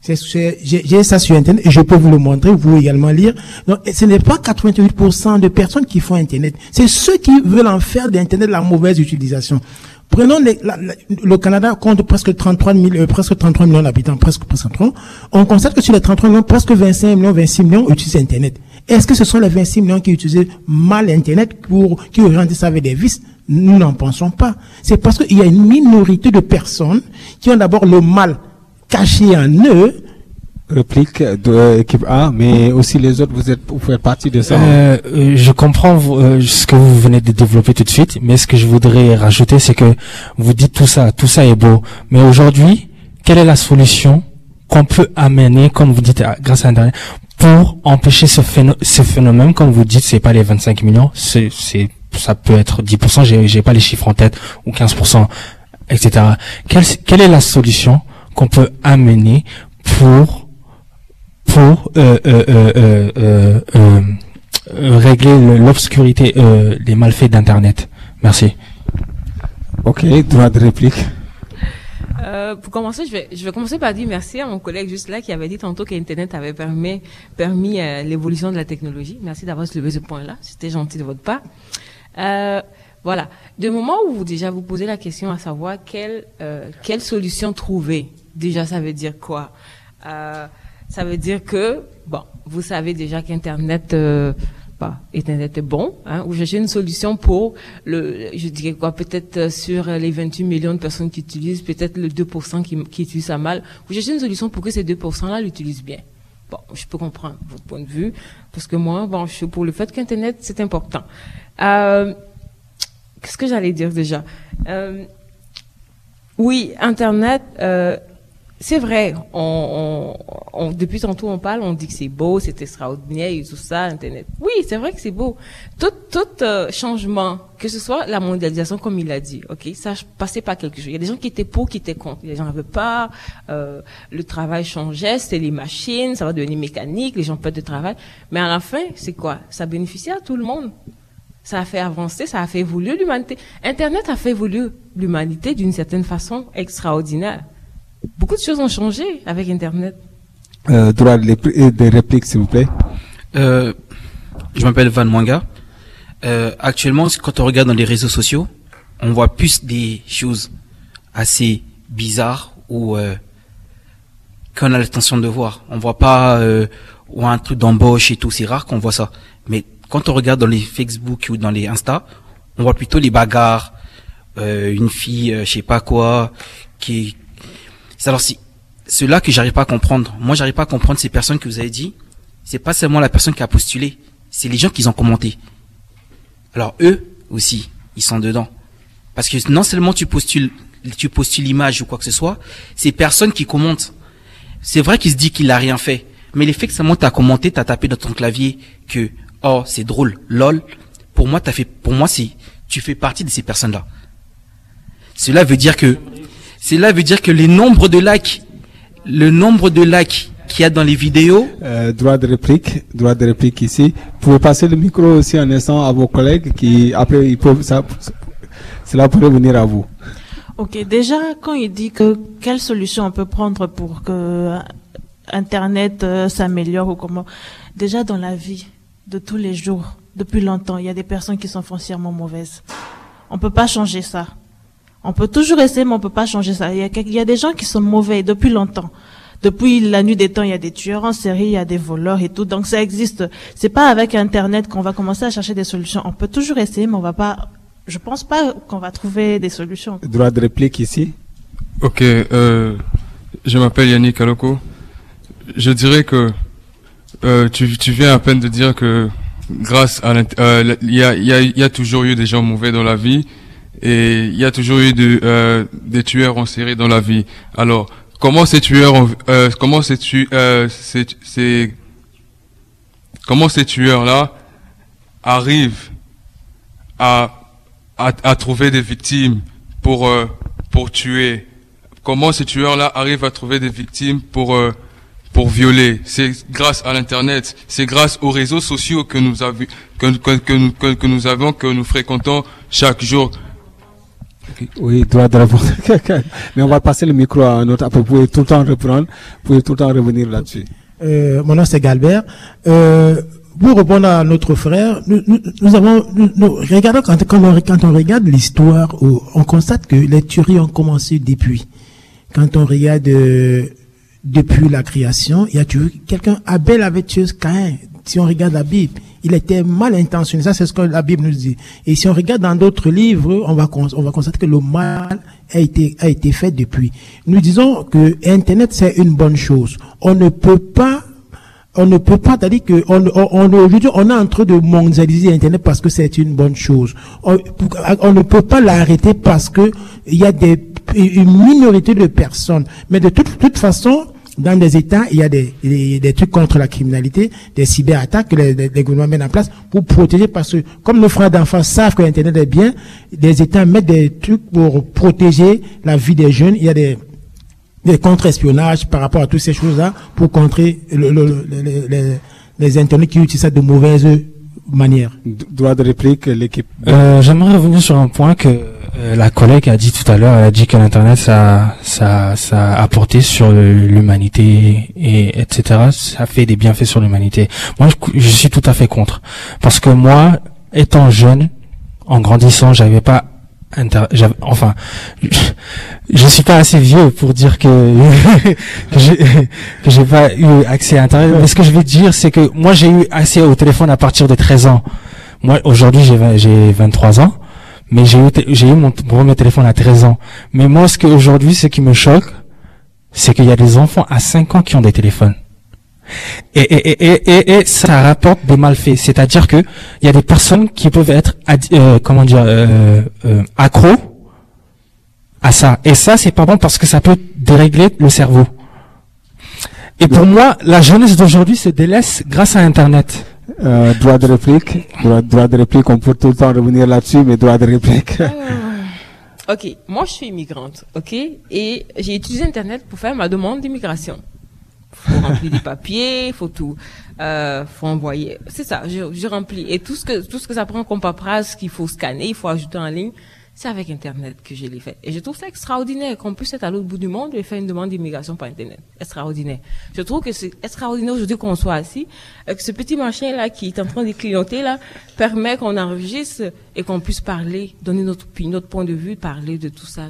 J'ai ça sur Internet et je peux vous le montrer, vous également lire. Donc, ce n'est pas 88% de personnes qui font Internet. C'est ceux qui veulent en faire d'Internet la mauvaise utilisation. Prenons les- la- la- le Canada compte presque 33 000, euh, presque 33 millions d'habitants, presque, presque 33. On constate que sur les 33 millions, presque 25 millions, 26 millions utilisent Internet. Est-ce que ce sont les 26 millions qui utilisaient mal Internet pour, qui orientent ça avec des vices? Nous n'en pensons pas. C'est parce qu'il y a une minorité de personnes qui ont d'abord le mal caché en eux, Réplique de l'équipe A, mais aussi les autres, vous êtes, vous faites partie de ça. Euh, euh, je comprends euh, ce que vous venez de développer tout de suite, mais ce que je voudrais rajouter, c'est que vous dites tout ça, tout ça est beau, mais aujourd'hui, quelle est la solution qu'on peut amener, comme vous dites, grâce à Internet, pour empêcher ce, phéno- ce phénomène, comme vous dites, c'est pas les 25 millions, c'est, ça peut être 10%, j'ai, j'ai pas les chiffres en tête, ou 15%, etc. Quelle, quelle est la solution qu'on peut amener pour pour euh, euh, euh, régler le- l'obscurité, euh, les malfaits d'Internet. Merci. Ok, droit de réplique. Euh, pour commencer, je vais, je vais commencer par dire merci à mon collègue juste là qui avait dit tantôt qu'Internet avait permis, permis euh, l'évolution de la technologie. Merci d'avoir soulevé ce point-là. C'était gentil de votre part. Euh, voilà. De moment où vous déjà vous posez la question à savoir quelle, euh, quelle solution trouver, déjà ça veut dire quoi? Euh, Ça veut dire que, bon, vous savez déjà qu'Internet... Euh, bah, Internet est bon, hein, ou chercher une solution pour le, je dirais quoi, peut-être euh, sur les 28 millions de personnes qui utilisent, peut-être le 2% qui, qui utilisent ça mal, vous cherchez une solution pour que ces 2%-là l'utilisent bien. Bon, je peux comprendre votre point de vue, parce que moi, bon, je suis pour le fait qu'Internet, c'est important. Euh, Qu'est-ce que j'allais dire déjà? Euh, Oui, Internet, euh, c'est vrai, on, on, on- depuis tantôt on parle, on dit que c'est beau, c'est extraordinaire et tout ça, Internet. Oui, c'est vrai que c'est beau. Tout, tout euh, changement, que ce soit la mondialisation comme il a dit, ok, ça passait par quelque chose. Il y a des gens qui étaient pour, qui étaient contre. Les gens n'avaient pas, euh, le travail changeait, c'était les machines, ça va devenir mécanique, les gens perdent de travail. Mais à la fin, c'est quoi? Ça bénéficie à tout le monde. Ça a fait avancer, ça a fait évoluer l'humanité. Internet a fait évoluer l'humanité d'une certaine façon extraordinaire. Beaucoup de choses ont changé avec Internet. Euh, droit de, lépri- euh, de réplique, s'il vous plaît. Euh, je m'appelle Van Mwanga. Euh, actuellement, quand on regarde dans les réseaux sociaux, on voit plus des choses assez bizarres ou euh, qu'on a l'intention de voir. On voit pas euh, ou un truc d'embauche et tout. C'est rare qu'on voit ça. Mais quand on regarde dans les Facebook ou dans les Insta, on voit plutôt les bagarres, euh, une fille, euh, je sais pas quoi, qui. C'est alors si cela que j'arrive pas à comprendre. Moi, j'arrive pas à comprendre ces personnes que vous avez dit. C'est pas seulement la personne qui a postulé, c'est les gens qui ont commenté. Alors eux aussi, ils sont dedans. Parce que non seulement tu postules, tu postules l'image ou quoi que ce soit, ces personnes qui commentent. C'est vrai qu'il se dit qu'il a rien fait, mais l'effet que seulement t'as commenté, t'as tapé dans ton clavier que oh c'est drôle, lol. Pour moi, t'as fait, pour moi c'est, tu fais partie de ces personnes-là. Cela veut dire que, cela veut dire que les nombres de likes, le nombre de likes qu'il y a dans les vidéos, Euh, droit de réplique, droit de réplique ici. Vous pouvez passer le micro aussi un instant à vos collègues qui, après, ils peuvent, ça, cela pourrait venir à vous. Ok, déjà, quand il dit que quelle solution on peut prendre pour que Internet euh, s'améliore ou comment, déjà dans la vie de tous les jours, depuis longtemps, il y a des personnes qui sont foncièrement mauvaises. On peut pas changer ça. On peut toujours essayer, mais on peut pas changer ça. Il y a, quel- il y a des gens qui sont mauvais depuis longtemps. Depuis la nuit des temps, il y a des tueurs en série, il y a des voleurs et tout. Donc ça existe. C'est pas avec Internet qu'on va commencer à chercher des solutions. On peut toujours essayer, mais on va pas. Je pense pas qu'on va trouver des solutions. Droit de réplique ici. Ok, euh, je m'appelle Yannick Aloko. Je dirais que euh, tu, tu viens à peine de dire que grâce à euh, il y, a, il y, a, il y a toujours eu des gens mauvais dans la vie et il y a toujours eu de, euh, des tueurs en série dans la vie. Alors comment ces tueurs euh, comment ces tu euh, ces, ces- comment ces tueurs là arrivent à, à à trouver des victimes pour euh, pour tuer? Comment ces tueurs-là arrivent à trouver des victimes pour euh, pour violer? C'est grâce à l'internet, c'est grâce aux réseaux sociaux que nous que, que, que nous avons que nous fréquentons chaque jour. Oui, droit de répondre. Mais on va passer le micro à un autre. Vous pouvez tout le temps reprendre. Vous pouvez tout le temps revenir là-dessus. Euh, mon nom c'est Galbert. Euh, pour répondre à notre frère, nous, avons, regardons quand, quand, on, regarde l'histoire, on constate que les tueries ont commencé depuis. Quand on regarde euh, depuis la création, il y a tué quelqu'un, Abel avait tué Caïn. Si on regarde la Bible, il était mal intentionné. Ça, c'est ce que la Bible nous dit. Et si on regarde dans d'autres livres, on va, cons- on va constater que le mal a été, fait depuis. Nous disons que Internet, c'est une bonne chose. On ne peut pas on ne peut pas, c'est-à-dire que on, est en train de mondialiser Internet parce que c'est une bonne chose. On, ne peut pas l'arrêter parce que il y a une minorité de personnes. Mais de toute façon, dans des États, il y a des, des, des trucs contre la criminalité, des cyberattaques que les, les, les gouvernements mettent en place pour protéger parce que, comme nos frères d'enfants savent que Internet est bien, des États mettent des trucs pour protéger la vie des jeunes. Il y a des, des contre-espionnages par rapport à toutes ces choses-là pour contrer le- le- le- le- les, les internautes qui utilisent ça de mauvaises manières. D- Droit de réplique, l'équipe. Euh, J'aimerais revenir sur un point que euh, la collègue a dit tout à l'heure. Elle a dit que l'internet ça ça ça a apporté sur l'humanité et etc. Ça fait des bienfaits sur l'humanité. Moi, je, suis tout à fait contre parce que moi, étant jeune, en grandissant, j'avais pas inter- enfin, je, je suis pas assez vieux pour dire que j'ai pas eu accès à internet. Mais ce que je vais dire, c'est que moi j'ai eu accès au téléphone à partir de 13 ans. Moi, aujourd'hui, j'ai j'ai 23 ans, mais j'ai eu, j'ai eu mon premier téléphone à 13 ans. Mais moi, ce que aujourd'hui, ce qui me choque, c'est qu'il y a des enfants à 5 ans qui ont des téléphones. Et, et, et, et, et, et ça rapporte des malfaits. C'est-à-dire que il y a des personnes qui peuvent être, euh, comment dire, euh, euh, accros à ça. Et ça, c'est pas bon parce que ça peut dérégler le cerveau. Et pour moi, la jeunesse d'aujourd'hui se délaisse grâce à Internet. Euh, droit de réplique. Droit, de réplique, on peut tout le temps revenir là-dessus, mais droit de réplique. Ok, moi je suis immigrante, ok, et j'ai utilisé Internet pour faire ma demande d'immigration. Faut remplir des papiers, faut tout, euh, faut envoyer. C'est ça, je, je remplis. Et tout ce que tout ce que ça prend comme paperasse qu'il faut scanner, il faut ajouter en ligne, c'est avec Internet que je l'ai fait. Et je trouve ça extraordinaire qu'on puisse être à l'autre bout du monde et faire une demande d'immigration par Internet. Extraordinaire. Je trouve que c'est extraordinaire aujourd'hui qu'on soit assis, que ce petit machin là qui est en train de clignoter là permet qu'on enregistre et qu'on puisse parler, donner notre point de vue, parler de tout ça,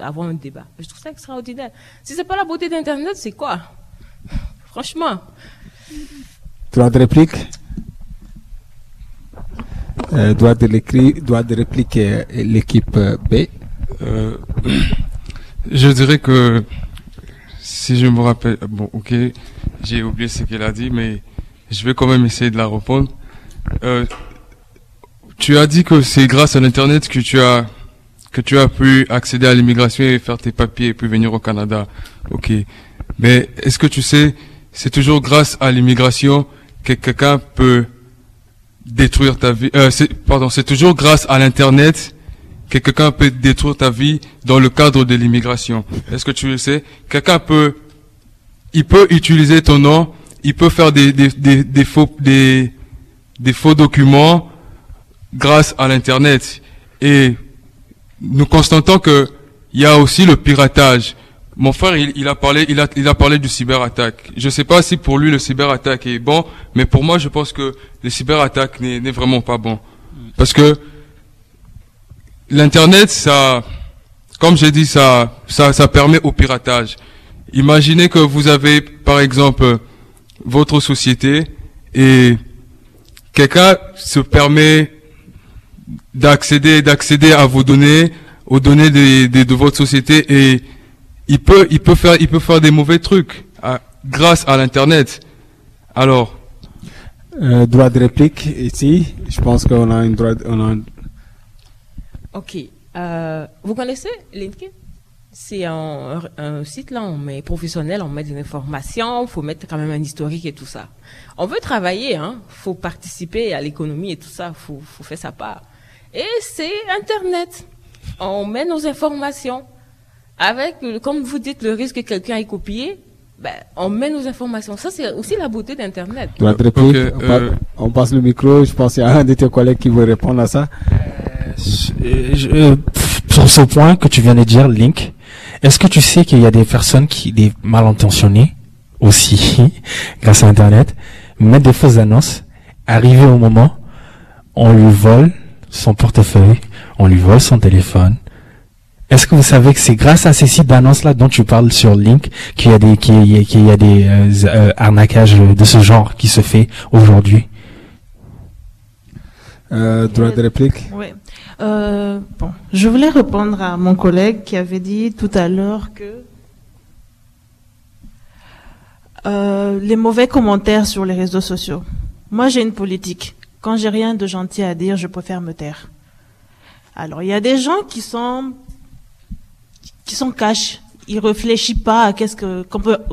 avoir un débat. Je trouve ça extraordinaire. Si c'est pas la beauté d'Internet, c'est quoi? Franchement. Droit de réplique? Euh, droit de l'écrit, droit de réplique, l'équipe B. Euh, je dirais que si je me rappelle, bon, ok, j'ai oublié ce qu'elle a dit, mais je vais quand même essayer de la répondre. Euh, tu as dit que c'est grâce à l'internet que tu as que tu as pu accéder à l'immigration et faire tes papiers et puis venir au Canada. Ok, mais est-ce que tu sais, c'est toujours grâce à l'immigration que quelqu'un peut détruire ta vie. Euh, pardon, c'est toujours grâce à l'internet que quelqu'un peut détruire ta vie dans le cadre de l'immigration. Est-ce que tu le sais? Quelqu'un peut, il peut utiliser ton nom, il peut faire des, des, des, des faux, des, des faux documents grâce à l'internet. Et nous constatons que il y a aussi le piratage. Mon frère, il, a parlé, il a, il a parlé du cyberattaque. Je sais pas si pour lui le cyberattaque est bon, mais pour moi, je pense que le cyberattaque n'est vraiment pas bon. Parce que L'internet, ça, comme j'ai dit, ça, ça, ça permet au piratage. Imaginez que vous avez, par exemple, votre société et quelqu'un se permet d'accéder, d'accéder à vos données, aux données des- des- de votre société et il peut, il peut faire, il peut faire des mauvais trucs à- grâce à l'internet. Alors, Euh, droit de réplique ici. Je pense qu'on a une droit, on a un- Ok. Euh, vous connaissez LinkedIn? C'est un, un site là, on met professionnel, on met des informations, faut mettre quand même un historique et tout ça. On veut travailler, hein, faut participer à l'économie et tout ça, faut, faut faire sa part. Et c'est Internet. On met nos informations. Avec, comme vous dites, le risque que quelqu'un ait copié, ben, on met nos informations. Ça, c'est aussi la beauté d'Internet. on, euh, on passe le micro. Je pense qu'il y a un de tes collègues qui veut répondre à ça. Euh, je- sur ce point que tu viens de dire, Link, est-ce que tu sais qu'il y a des personnes qui, des mal intentionnées aussi, grâce à Internet, mettent des fausses annonces, arrivé au moment, on lui vole son portefeuille, on lui vole son téléphone, Est-ce que vous savez que c'est grâce à ces sites d'annonces là dont tu parles sur Link qu'il y a des qu'il y a, qu'il y a des euh, euh, arnaquages de ce genre qui se fait aujourd'hui? Euh, droit de réplique? Oui. Euh, bon, je voulais répondre à mon collègue qui avait dit tout à l'heure que euh, les mauvais commentaires sur les réseaux sociaux. Moi, j'ai une politique. Quand j'ai rien de gentil à dire, je préfère me taire. Alors, il y a des gens qui sont qui sont cash. Ils réfléchissent pas à qu'est-ce que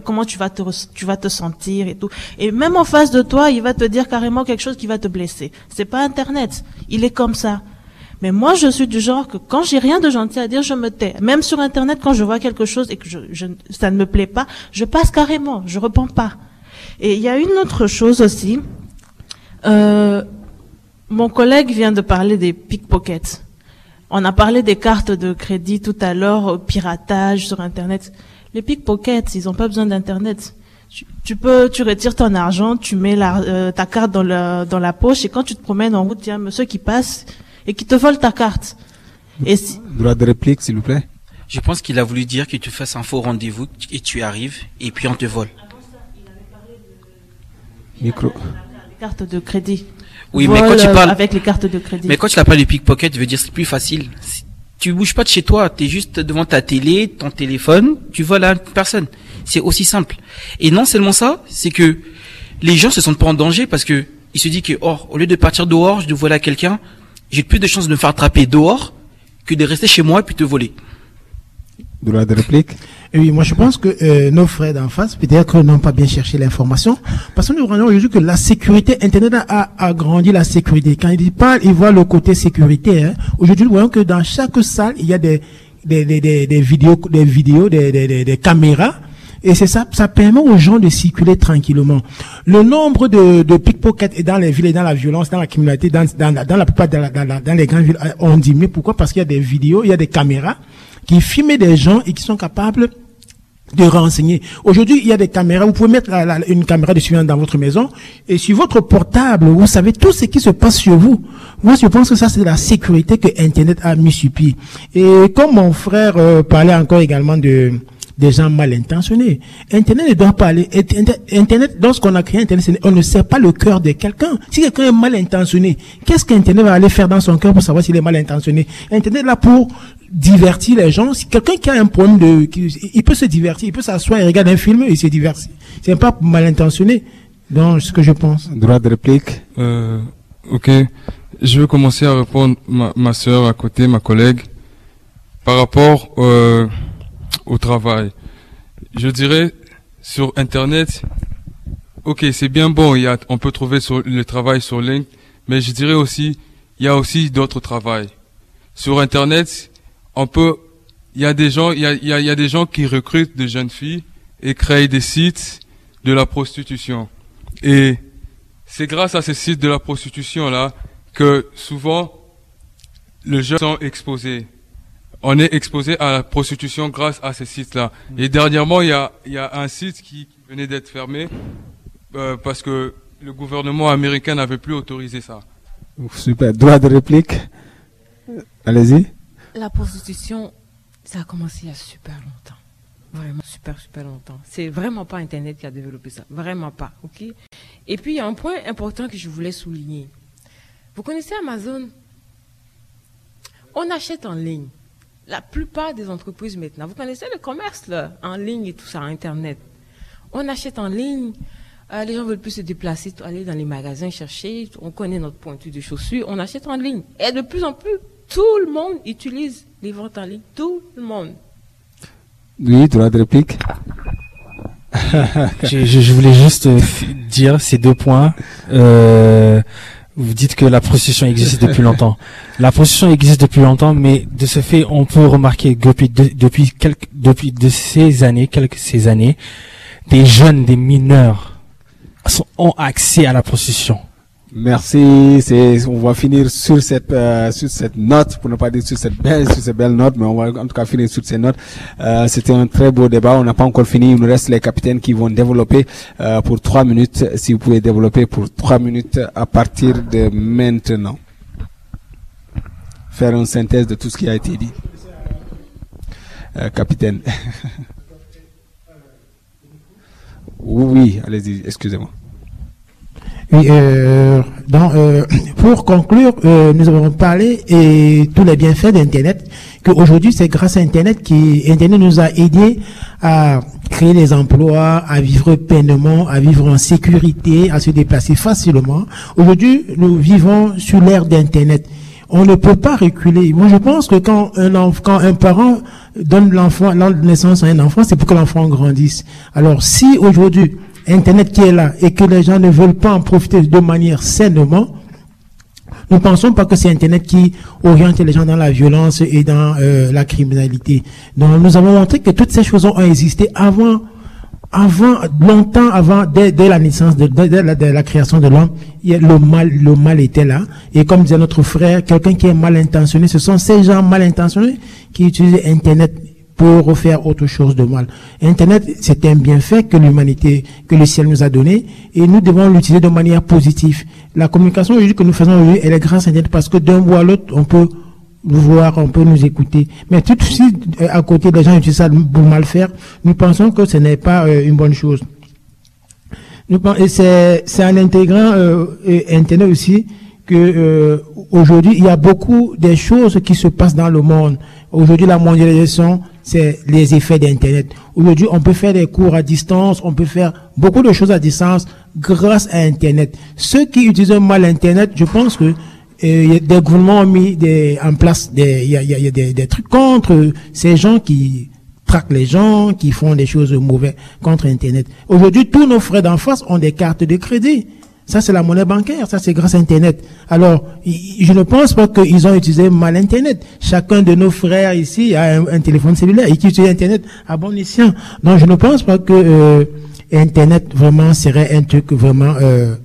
comment, tu vas te tu vas te sentir et tout. Et même en face de toi, il va te dire carrément quelque chose qui va te blesser. C'est pas Internet. Il est comme ça. Mais moi, je suis du genre que quand j'ai rien de gentil à dire, je me tais. Même sur Internet, quand je vois quelque chose et que je, je- ça ne me plaît pas, je passe carrément. Je réponds pas. Et il y a une autre chose aussi. Euh, mon collègue vient de parler des pickpockets. On a parlé des cartes de crédit tout à l'heure, au piratage sur Internet. Les pickpockets, ils n'ont pas besoin d'Internet. Tu, tu peux, tu retires ton argent, tu mets la, euh, ta carte dans, le, dans la poche et quand tu te promènes en route, il y a un monsieur qui passe et qui te vole ta carte. Et si, Droit de réplique, s'il vous plaît. Je pense qu'il a voulu dire que tu fasses un faux rendez-vous et tu arrives et puis on te vole. Micro. les cartes de crédit. Oui, mais quand tu euh, parles, avec les cartes de crédit. mais quand tu l'appelles le pickpocket, je veux dire c'est plus facile. Tu bouges pas de chez toi, tu es juste devant ta télé, ton téléphone, tu voles à une personne. C'est aussi simple. Et non seulement ça, c'est que les gens se sentent pas en danger parce que ils se disent que oh, au lieu de partir dehors, je dois voler à quelqu'un, j'ai plus de chances de me faire attraper dehors que de rester chez moi et puis te voler. De réplique? Oui, moi je pense que euh, nos frères d'en face, peut-être n'ont pas bien cherché l'information, parce que nous rendons aujourd'hui que la sécurité, Internet a agrandi la sécurité. Quand il parle, il voit le côté sécurité. Hein. Aujourd'hui, nous voyons que dans chaque salle, il y a des, des, des, des, vidéos, des vidéos, des, des, des, caméras. Et c'est ça, ça permet aux gens de circuler tranquillement. Le nombre de, de pickpockets dans les villes et dans la violence, dans la criminalité, dans, dans, la- dans la plupart dans, la- dans, les grandes villes, euh, ont diminué. Pourquoi? Parce qu'il y a des vidéos, il y a des caméras qui filment des gens et qui sont capables de renseigner. Aujourd'hui, il y a des caméras. Vous pouvez mettre une caméra de surveillance dans votre maison et sur votre portable, vous savez tout ce qui se passe sur vous. Moi, je pense que ça, c'est la sécurité que Internet a mis sur pied. Et comme mon frère euh, parlait encore également de des gens mal intentionnés. Internet ne doit pas aller. Internet, lorsqu'on a créé Internet, on ne sait pas le cœur de quelqu'un. Si quelqu'un est mal intentionné, qu'est-ce qu'Internet va aller faire dans son cœur pour savoir s'il est mal intentionné? Internet est là pour divertir les gens. Si quelqu'un qui a un problème de, il peut se divertir, il peut s'asseoir et regarder un film et il se divertit. C'est pas mal intentionné. Donc, ce que je pense. Droit de réplique. Euh, ok. Je vais commencer à répondre ma, ma soeur à côté, ma collègue, par rapport euh, au travail. Je dirais sur Internet, ok, c'est bien bon, il y a, on peut trouver sur, le travail sur LinkedIn, mais je dirais aussi, il y a aussi d'autres travails. Sur Internet, on peut, il y a des gens, il y a, il y a, y a des gens qui recrutent des jeunes filles et créent des sites de la prostitution. Et c'est grâce à ces sites de la prostitution là que souvent les jeunes sont exposés. On est exposé à la prostitution grâce à ces sites-là. Et dernièrement, il y a, il y a un site qui venait d'être fermé euh, parce que le gouvernement américain n'avait plus autorisé ça. Super. Droit de réplique. Allez-y. La prostitution, ça a commencé il y a super longtemps. Vraiment super, super longtemps. C'est vraiment pas Internet qui a développé ça. Vraiment pas. OK? Et puis, il y a un point important que je voulais souligner. Vous connaissez Amazon? On achète en ligne. La plupart des entreprises maintenant, vous connaissez le commerce là, en ligne et tout ça, Internet. On achète en ligne. euh, les gens veulent plus se déplacer, aller dans les magasins chercher. On connaît notre pointu de chaussures. On achète en ligne. Et de plus en plus, tout le monde utilise les ventes en ligne. Tout le monde. Oui, droit de réplique. je, je- je voulais juste euh, dire ces deux points. Euh, vous dites que la prostitution existe depuis longtemps. La prostitution existe depuis longtemps, mais de ce fait, on peut remarquer que depuis de- depuis quelques depuis de ces années, quelques ces années, des jeunes, des mineurs sont- ont accès à la prostitution. Merci. C'est, on va finir sur cette euh, sur cette note, pour ne pas dire sur cette belle sur cette belle note, mais on va en tout cas finir sur cette note. Euh, C'était un très beau débat. On n'a pas encore fini. Il nous reste les capitaines qui vont développer euh, pour trois minutes. Si vous pouvez développer pour trois minutes à partir de maintenant. Faire une synthèse de tout ce qui a été dit. euh, capitaine. oui, allez-y, excusez-moi. Oui, euh, donc, euh, pour conclure, euh, nous avons parlé et tous les bienfaits d'Internet, qu'aujourd'hui c'est grâce à Internet qui Internet nous a aidés à créer des emplois, à vivre pleinement, à vivre en sécurité, à se déplacer facilement. Aujourd'hui, nous vivons sur l'ère d'Internet. On ne peut pas reculer. Moi, je pense que quand un, quand un parent donne l'enfant, donne naissance à un enfant, c'est pour que l'enfant grandisse. Alors, si aujourd'hui, Internet qui est là et que les gens ne veulent pas en profiter de manière sainement, nous pensons pas que c'est Internet qui oriente les gens dans la violence et dans euh, la criminalité. Donc, nous avons montré que toutes ces choses ont existé avant, avant, longtemps avant, dès, la naissance, de, dès, la, dès la création de l'homme, le mal, le mal était là. Et comme disait notre frère, quelqu'un qui est mal intentionné, ce sont ces gens mal intentionnés qui utilisent Internet pour faire autre chose de mal. Internet, c'est un bienfait que l'humanité, que le ciel nous a donné, et nous devons l'utiliser de manière positive. La communication aujourd'hui que nous faisons aujourd'hui, elle est grâce à Internet parce que d'un bout à l'autre, on peut nous voir, on peut nous écouter. Mais tout suite, euh, à côté, des gens utilisent ça pour mal faire, nous pensons que ce n'est pas euh, une bonne chose. C'est en intégrant euh, et Internet aussi que euh, aujourd'hui il y a beaucoup des choses qui se passent dans le monde. Aujourd'hui la mondialisation c'est les effets d'Internet. Aujourd'hui on peut faire des cours à distance, on peut faire beaucoup de choses à distance grâce à Internet. Ceux qui utilisent mal Internet, je pense que euh, des gouvernements ont mis en place des, y a, des, des trucs contre ces gens qui traquent les gens, qui font des choses mauvaises contre Internet. Aujourd'hui, tous nos frères d'en face ont des cartes de crédit. Ça, c'est la monnaie bancaire. Ça, c'est grâce à Internet. Alors, je ne pense pas qu'ils ont utilisé mal Internet. Chacun de nos frères ici a un, un téléphone cellulaire et qui utilise Internet à bon escient. Donc, je ne pense pas que euh, Internet vraiment serait un truc vraiment euh,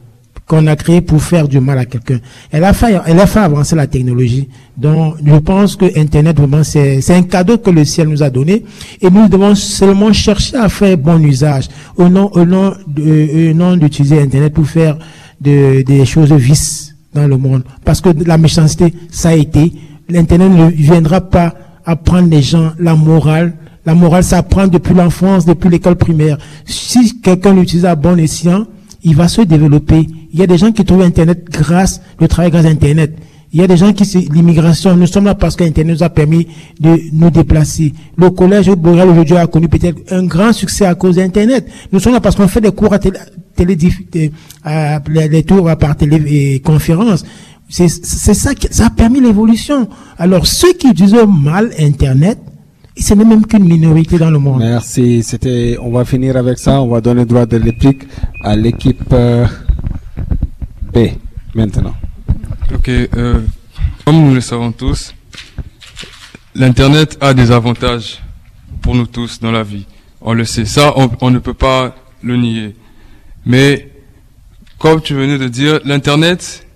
qu'on a créé pour faire du mal à quelqu'un. Elle a fait, elle a fait avancer la technologie. Donc, je pense que Internet, vraiment, c'est, c'est un cadeau que le ciel nous a donné. Et nous devons seulement chercher à faire bon usage. Au nom, au nom, de, au nom d'utiliser Internet pour faire de- des choses vices dans le monde. Parce que la méchanceté, ça a été. L'Internet ne viendra pas apprendre les gens la morale. La morale s'apprend depuis l'enfance, depuis l'école primaire. Si quelqu'un l'utilise à bon escient, il va se développer. Il y a des gens qui trouvent Internet grâce, le travail grâce à Internet. Il y a des gens qui, l'immigration. Nous sommes là parce qu'Internet nous a permis de nous déplacer. Le collège Boréal aujourd'hui a connu peut-être un grand succès à cause d'Internet. Nous sommes là parce qu'on fait des cours à télé, télé à- les, tours à par téléconférence. C'est, c'est ça qui, ça a permis l'évolution. Alors, ceux qui utilisent mal Internet, ce n'est même qu'une minorité dans le monde. Merci. C'était. On va finir avec ça. On va donner droit de réplique à l'équipe euh, B maintenant. Ok, euh, comme nous le savons tous, l'Internet a des avantages pour nous tous dans la vie. On le sait, ça, on, on ne peut pas le nier. Mais, comme tu venais de dire, l'Internet,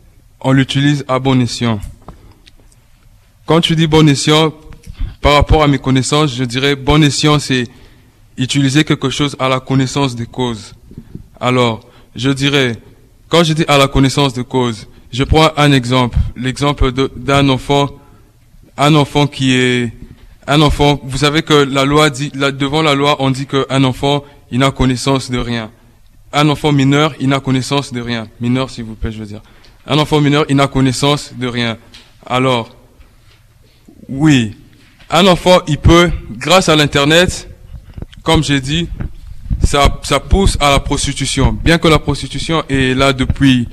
on l'utilise à bon escient. Quand tu dis bon escient, par rapport à mes connaissances, je dirais bon escient, c'est utiliser quelque chose à la connaissance des causes. Alors, je dirais, quand je dis à la connaissance de cause, je prends un exemple, l'exemple d'un enfant, un enfant qui est, un enfant, vous savez que la loi dit, devant la loi, on dit qu'un enfant, il n'a connaissance de rien. Un enfant mineur, il n'a connaissance de rien. Mineur, s'il vous plaît, je veux dire. Un enfant mineur, il n'a connaissance de rien. Alors, oui, un enfant, il peut, grâce à l'Internet, comme j'ai dit, ça, ça pousse à la prostitution. Bien que la prostitution est là depuis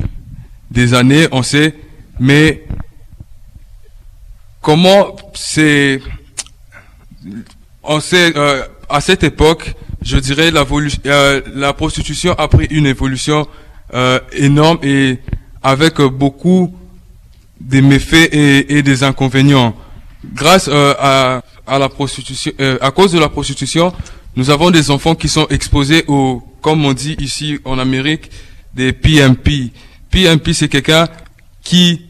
des années, on sait, mais comment c'est, on sait, euh, à cette époque, je dirais, euh, la prostitution a pris une évolution euh, énorme et avec beaucoup des méfaits et des inconvénients. Grâce euh, à, à la prostitution, euh, à cause de la prostitution, nous avons des enfants qui sont exposés au, comme on dit ici en Amérique, des PMP. PMP, c'est quelqu'un qui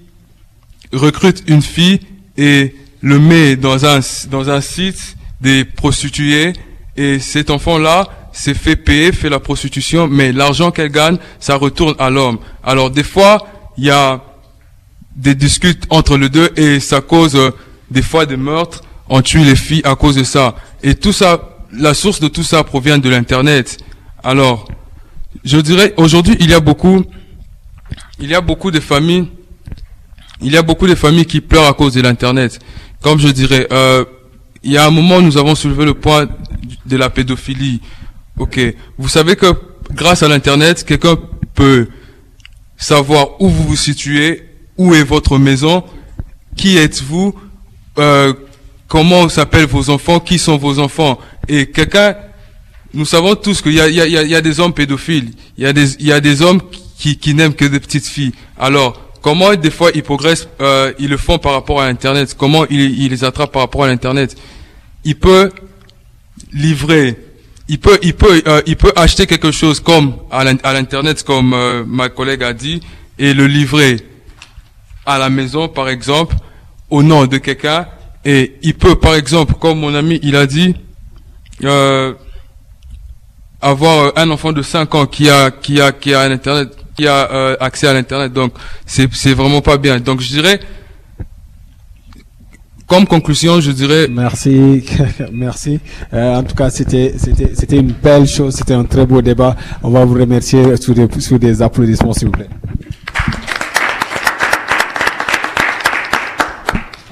recrute une fille et le met dans un, dans un site des prostituées et cet enfant-là s'est fait payer, fait la prostitution, mais l'argent qu'elle gagne, ça retourne à l'homme. Alors des fois, il y a des disputes entre les deux et ça cause euh, des fois des meurtres. on tue les filles à cause de ça. Et tout ça, la source de tout ça provient de l'internet. Alors, je dirais aujourd'hui il y a beaucoup, il y a beaucoup de familles, il y a beaucoup de familles qui pleurent à cause de l'internet. Comme je dirais, euh, il y a un moment nous avons soulevé le point de la pédophilie. Ok, vous savez que grâce à l'internet, quelqu'un peut savoir où vous vous situez, où est votre maison, qui êtes-vous, euh, comment s'appellent vos enfants, qui sont vos enfants? Et quelqu'un, nous savons tous qu'il y y, y a des hommes pédophiles, il y a des, il y a des hommes qui, qui n'aiment que des petites filles. Alors, comment des fois ils progressent, euh, ils le font par rapport à Internet, comment ils, ils les attrapent par rapport à l'Internet. Il peut livrer il peut, il peut, euh, il peut acheter quelque chose comme à l'internet, comme euh, ma collègue a dit, et le livrer à la maison, par exemple, au nom de quelqu'un. Et il peut, par exemple, comme mon ami, il a dit, euh, avoir un enfant de 5 ans qui a, qui a, qui a un internet, qui a accès à l'internet. Donc, c'est, c'est vraiment pas bien. Donc, je dirais, comme conclusion, je dirais. Merci, merci. Euh, en tout cas, c'était c'était c'était une belle chose, c'était un très beau débat. On va vous remercier sous des sous des applaudissements, s'il vous plaît.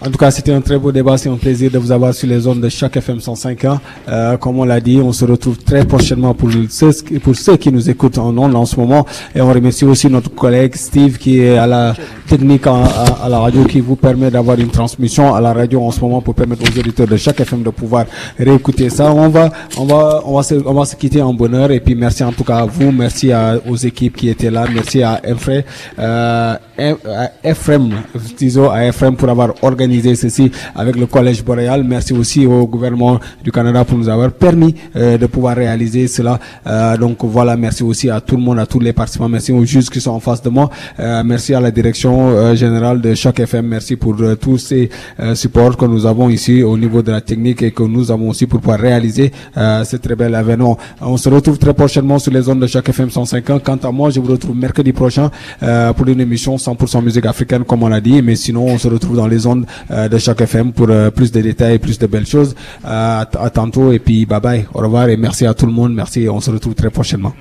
En tout cas, c'était un très beau débat. C'est un plaisir de vous avoir sur les zones de chaque FM 105 ans. Euh, comme on l'a dit, on se retrouve très prochainement pour ceux, qui nous écoutent en ondes en ce moment. Et on remercie aussi notre collègue Steve qui est à la technique à, à, la radio qui vous permet d'avoir une transmission à la radio en ce moment pour permettre aux auditeurs de chaque FM de pouvoir réécouter ça. On va, on va, on va se, on va se quitter en bonheur. Et puis merci en tout cas à vous. Merci à, aux équipes qui étaient là. Merci à Ephraim, euh, Ephraim, à Ephraim pour avoir organisé ceci avec le Collège Boréal. Merci aussi au gouvernement du Canada pour nous avoir permis euh, de pouvoir réaliser cela. Euh, donc voilà, merci aussi à tout le monde, à tous les participants. Merci aux juges qui sont en face de moi. Euh, merci à la direction générale de chaque FM. Merci pour tous ces supports que nous avons ici au niveau de la technique et que nous avons aussi pour pouvoir réaliser ce très bel événement. On se retrouve très prochainement sur les zones de chaque FM 150. Quant à moi, je vous retrouve mercredi prochain pour une émission 100% musique africaine, comme on l'a dit. Mais sinon, on se retrouve dans les zones euh, de chaque FM pour euh, plus de détails, plus de belles choses. Euh, à, à tantôt et puis bye bye, au revoir et merci à tout le monde. Merci, on se retrouve très prochainement.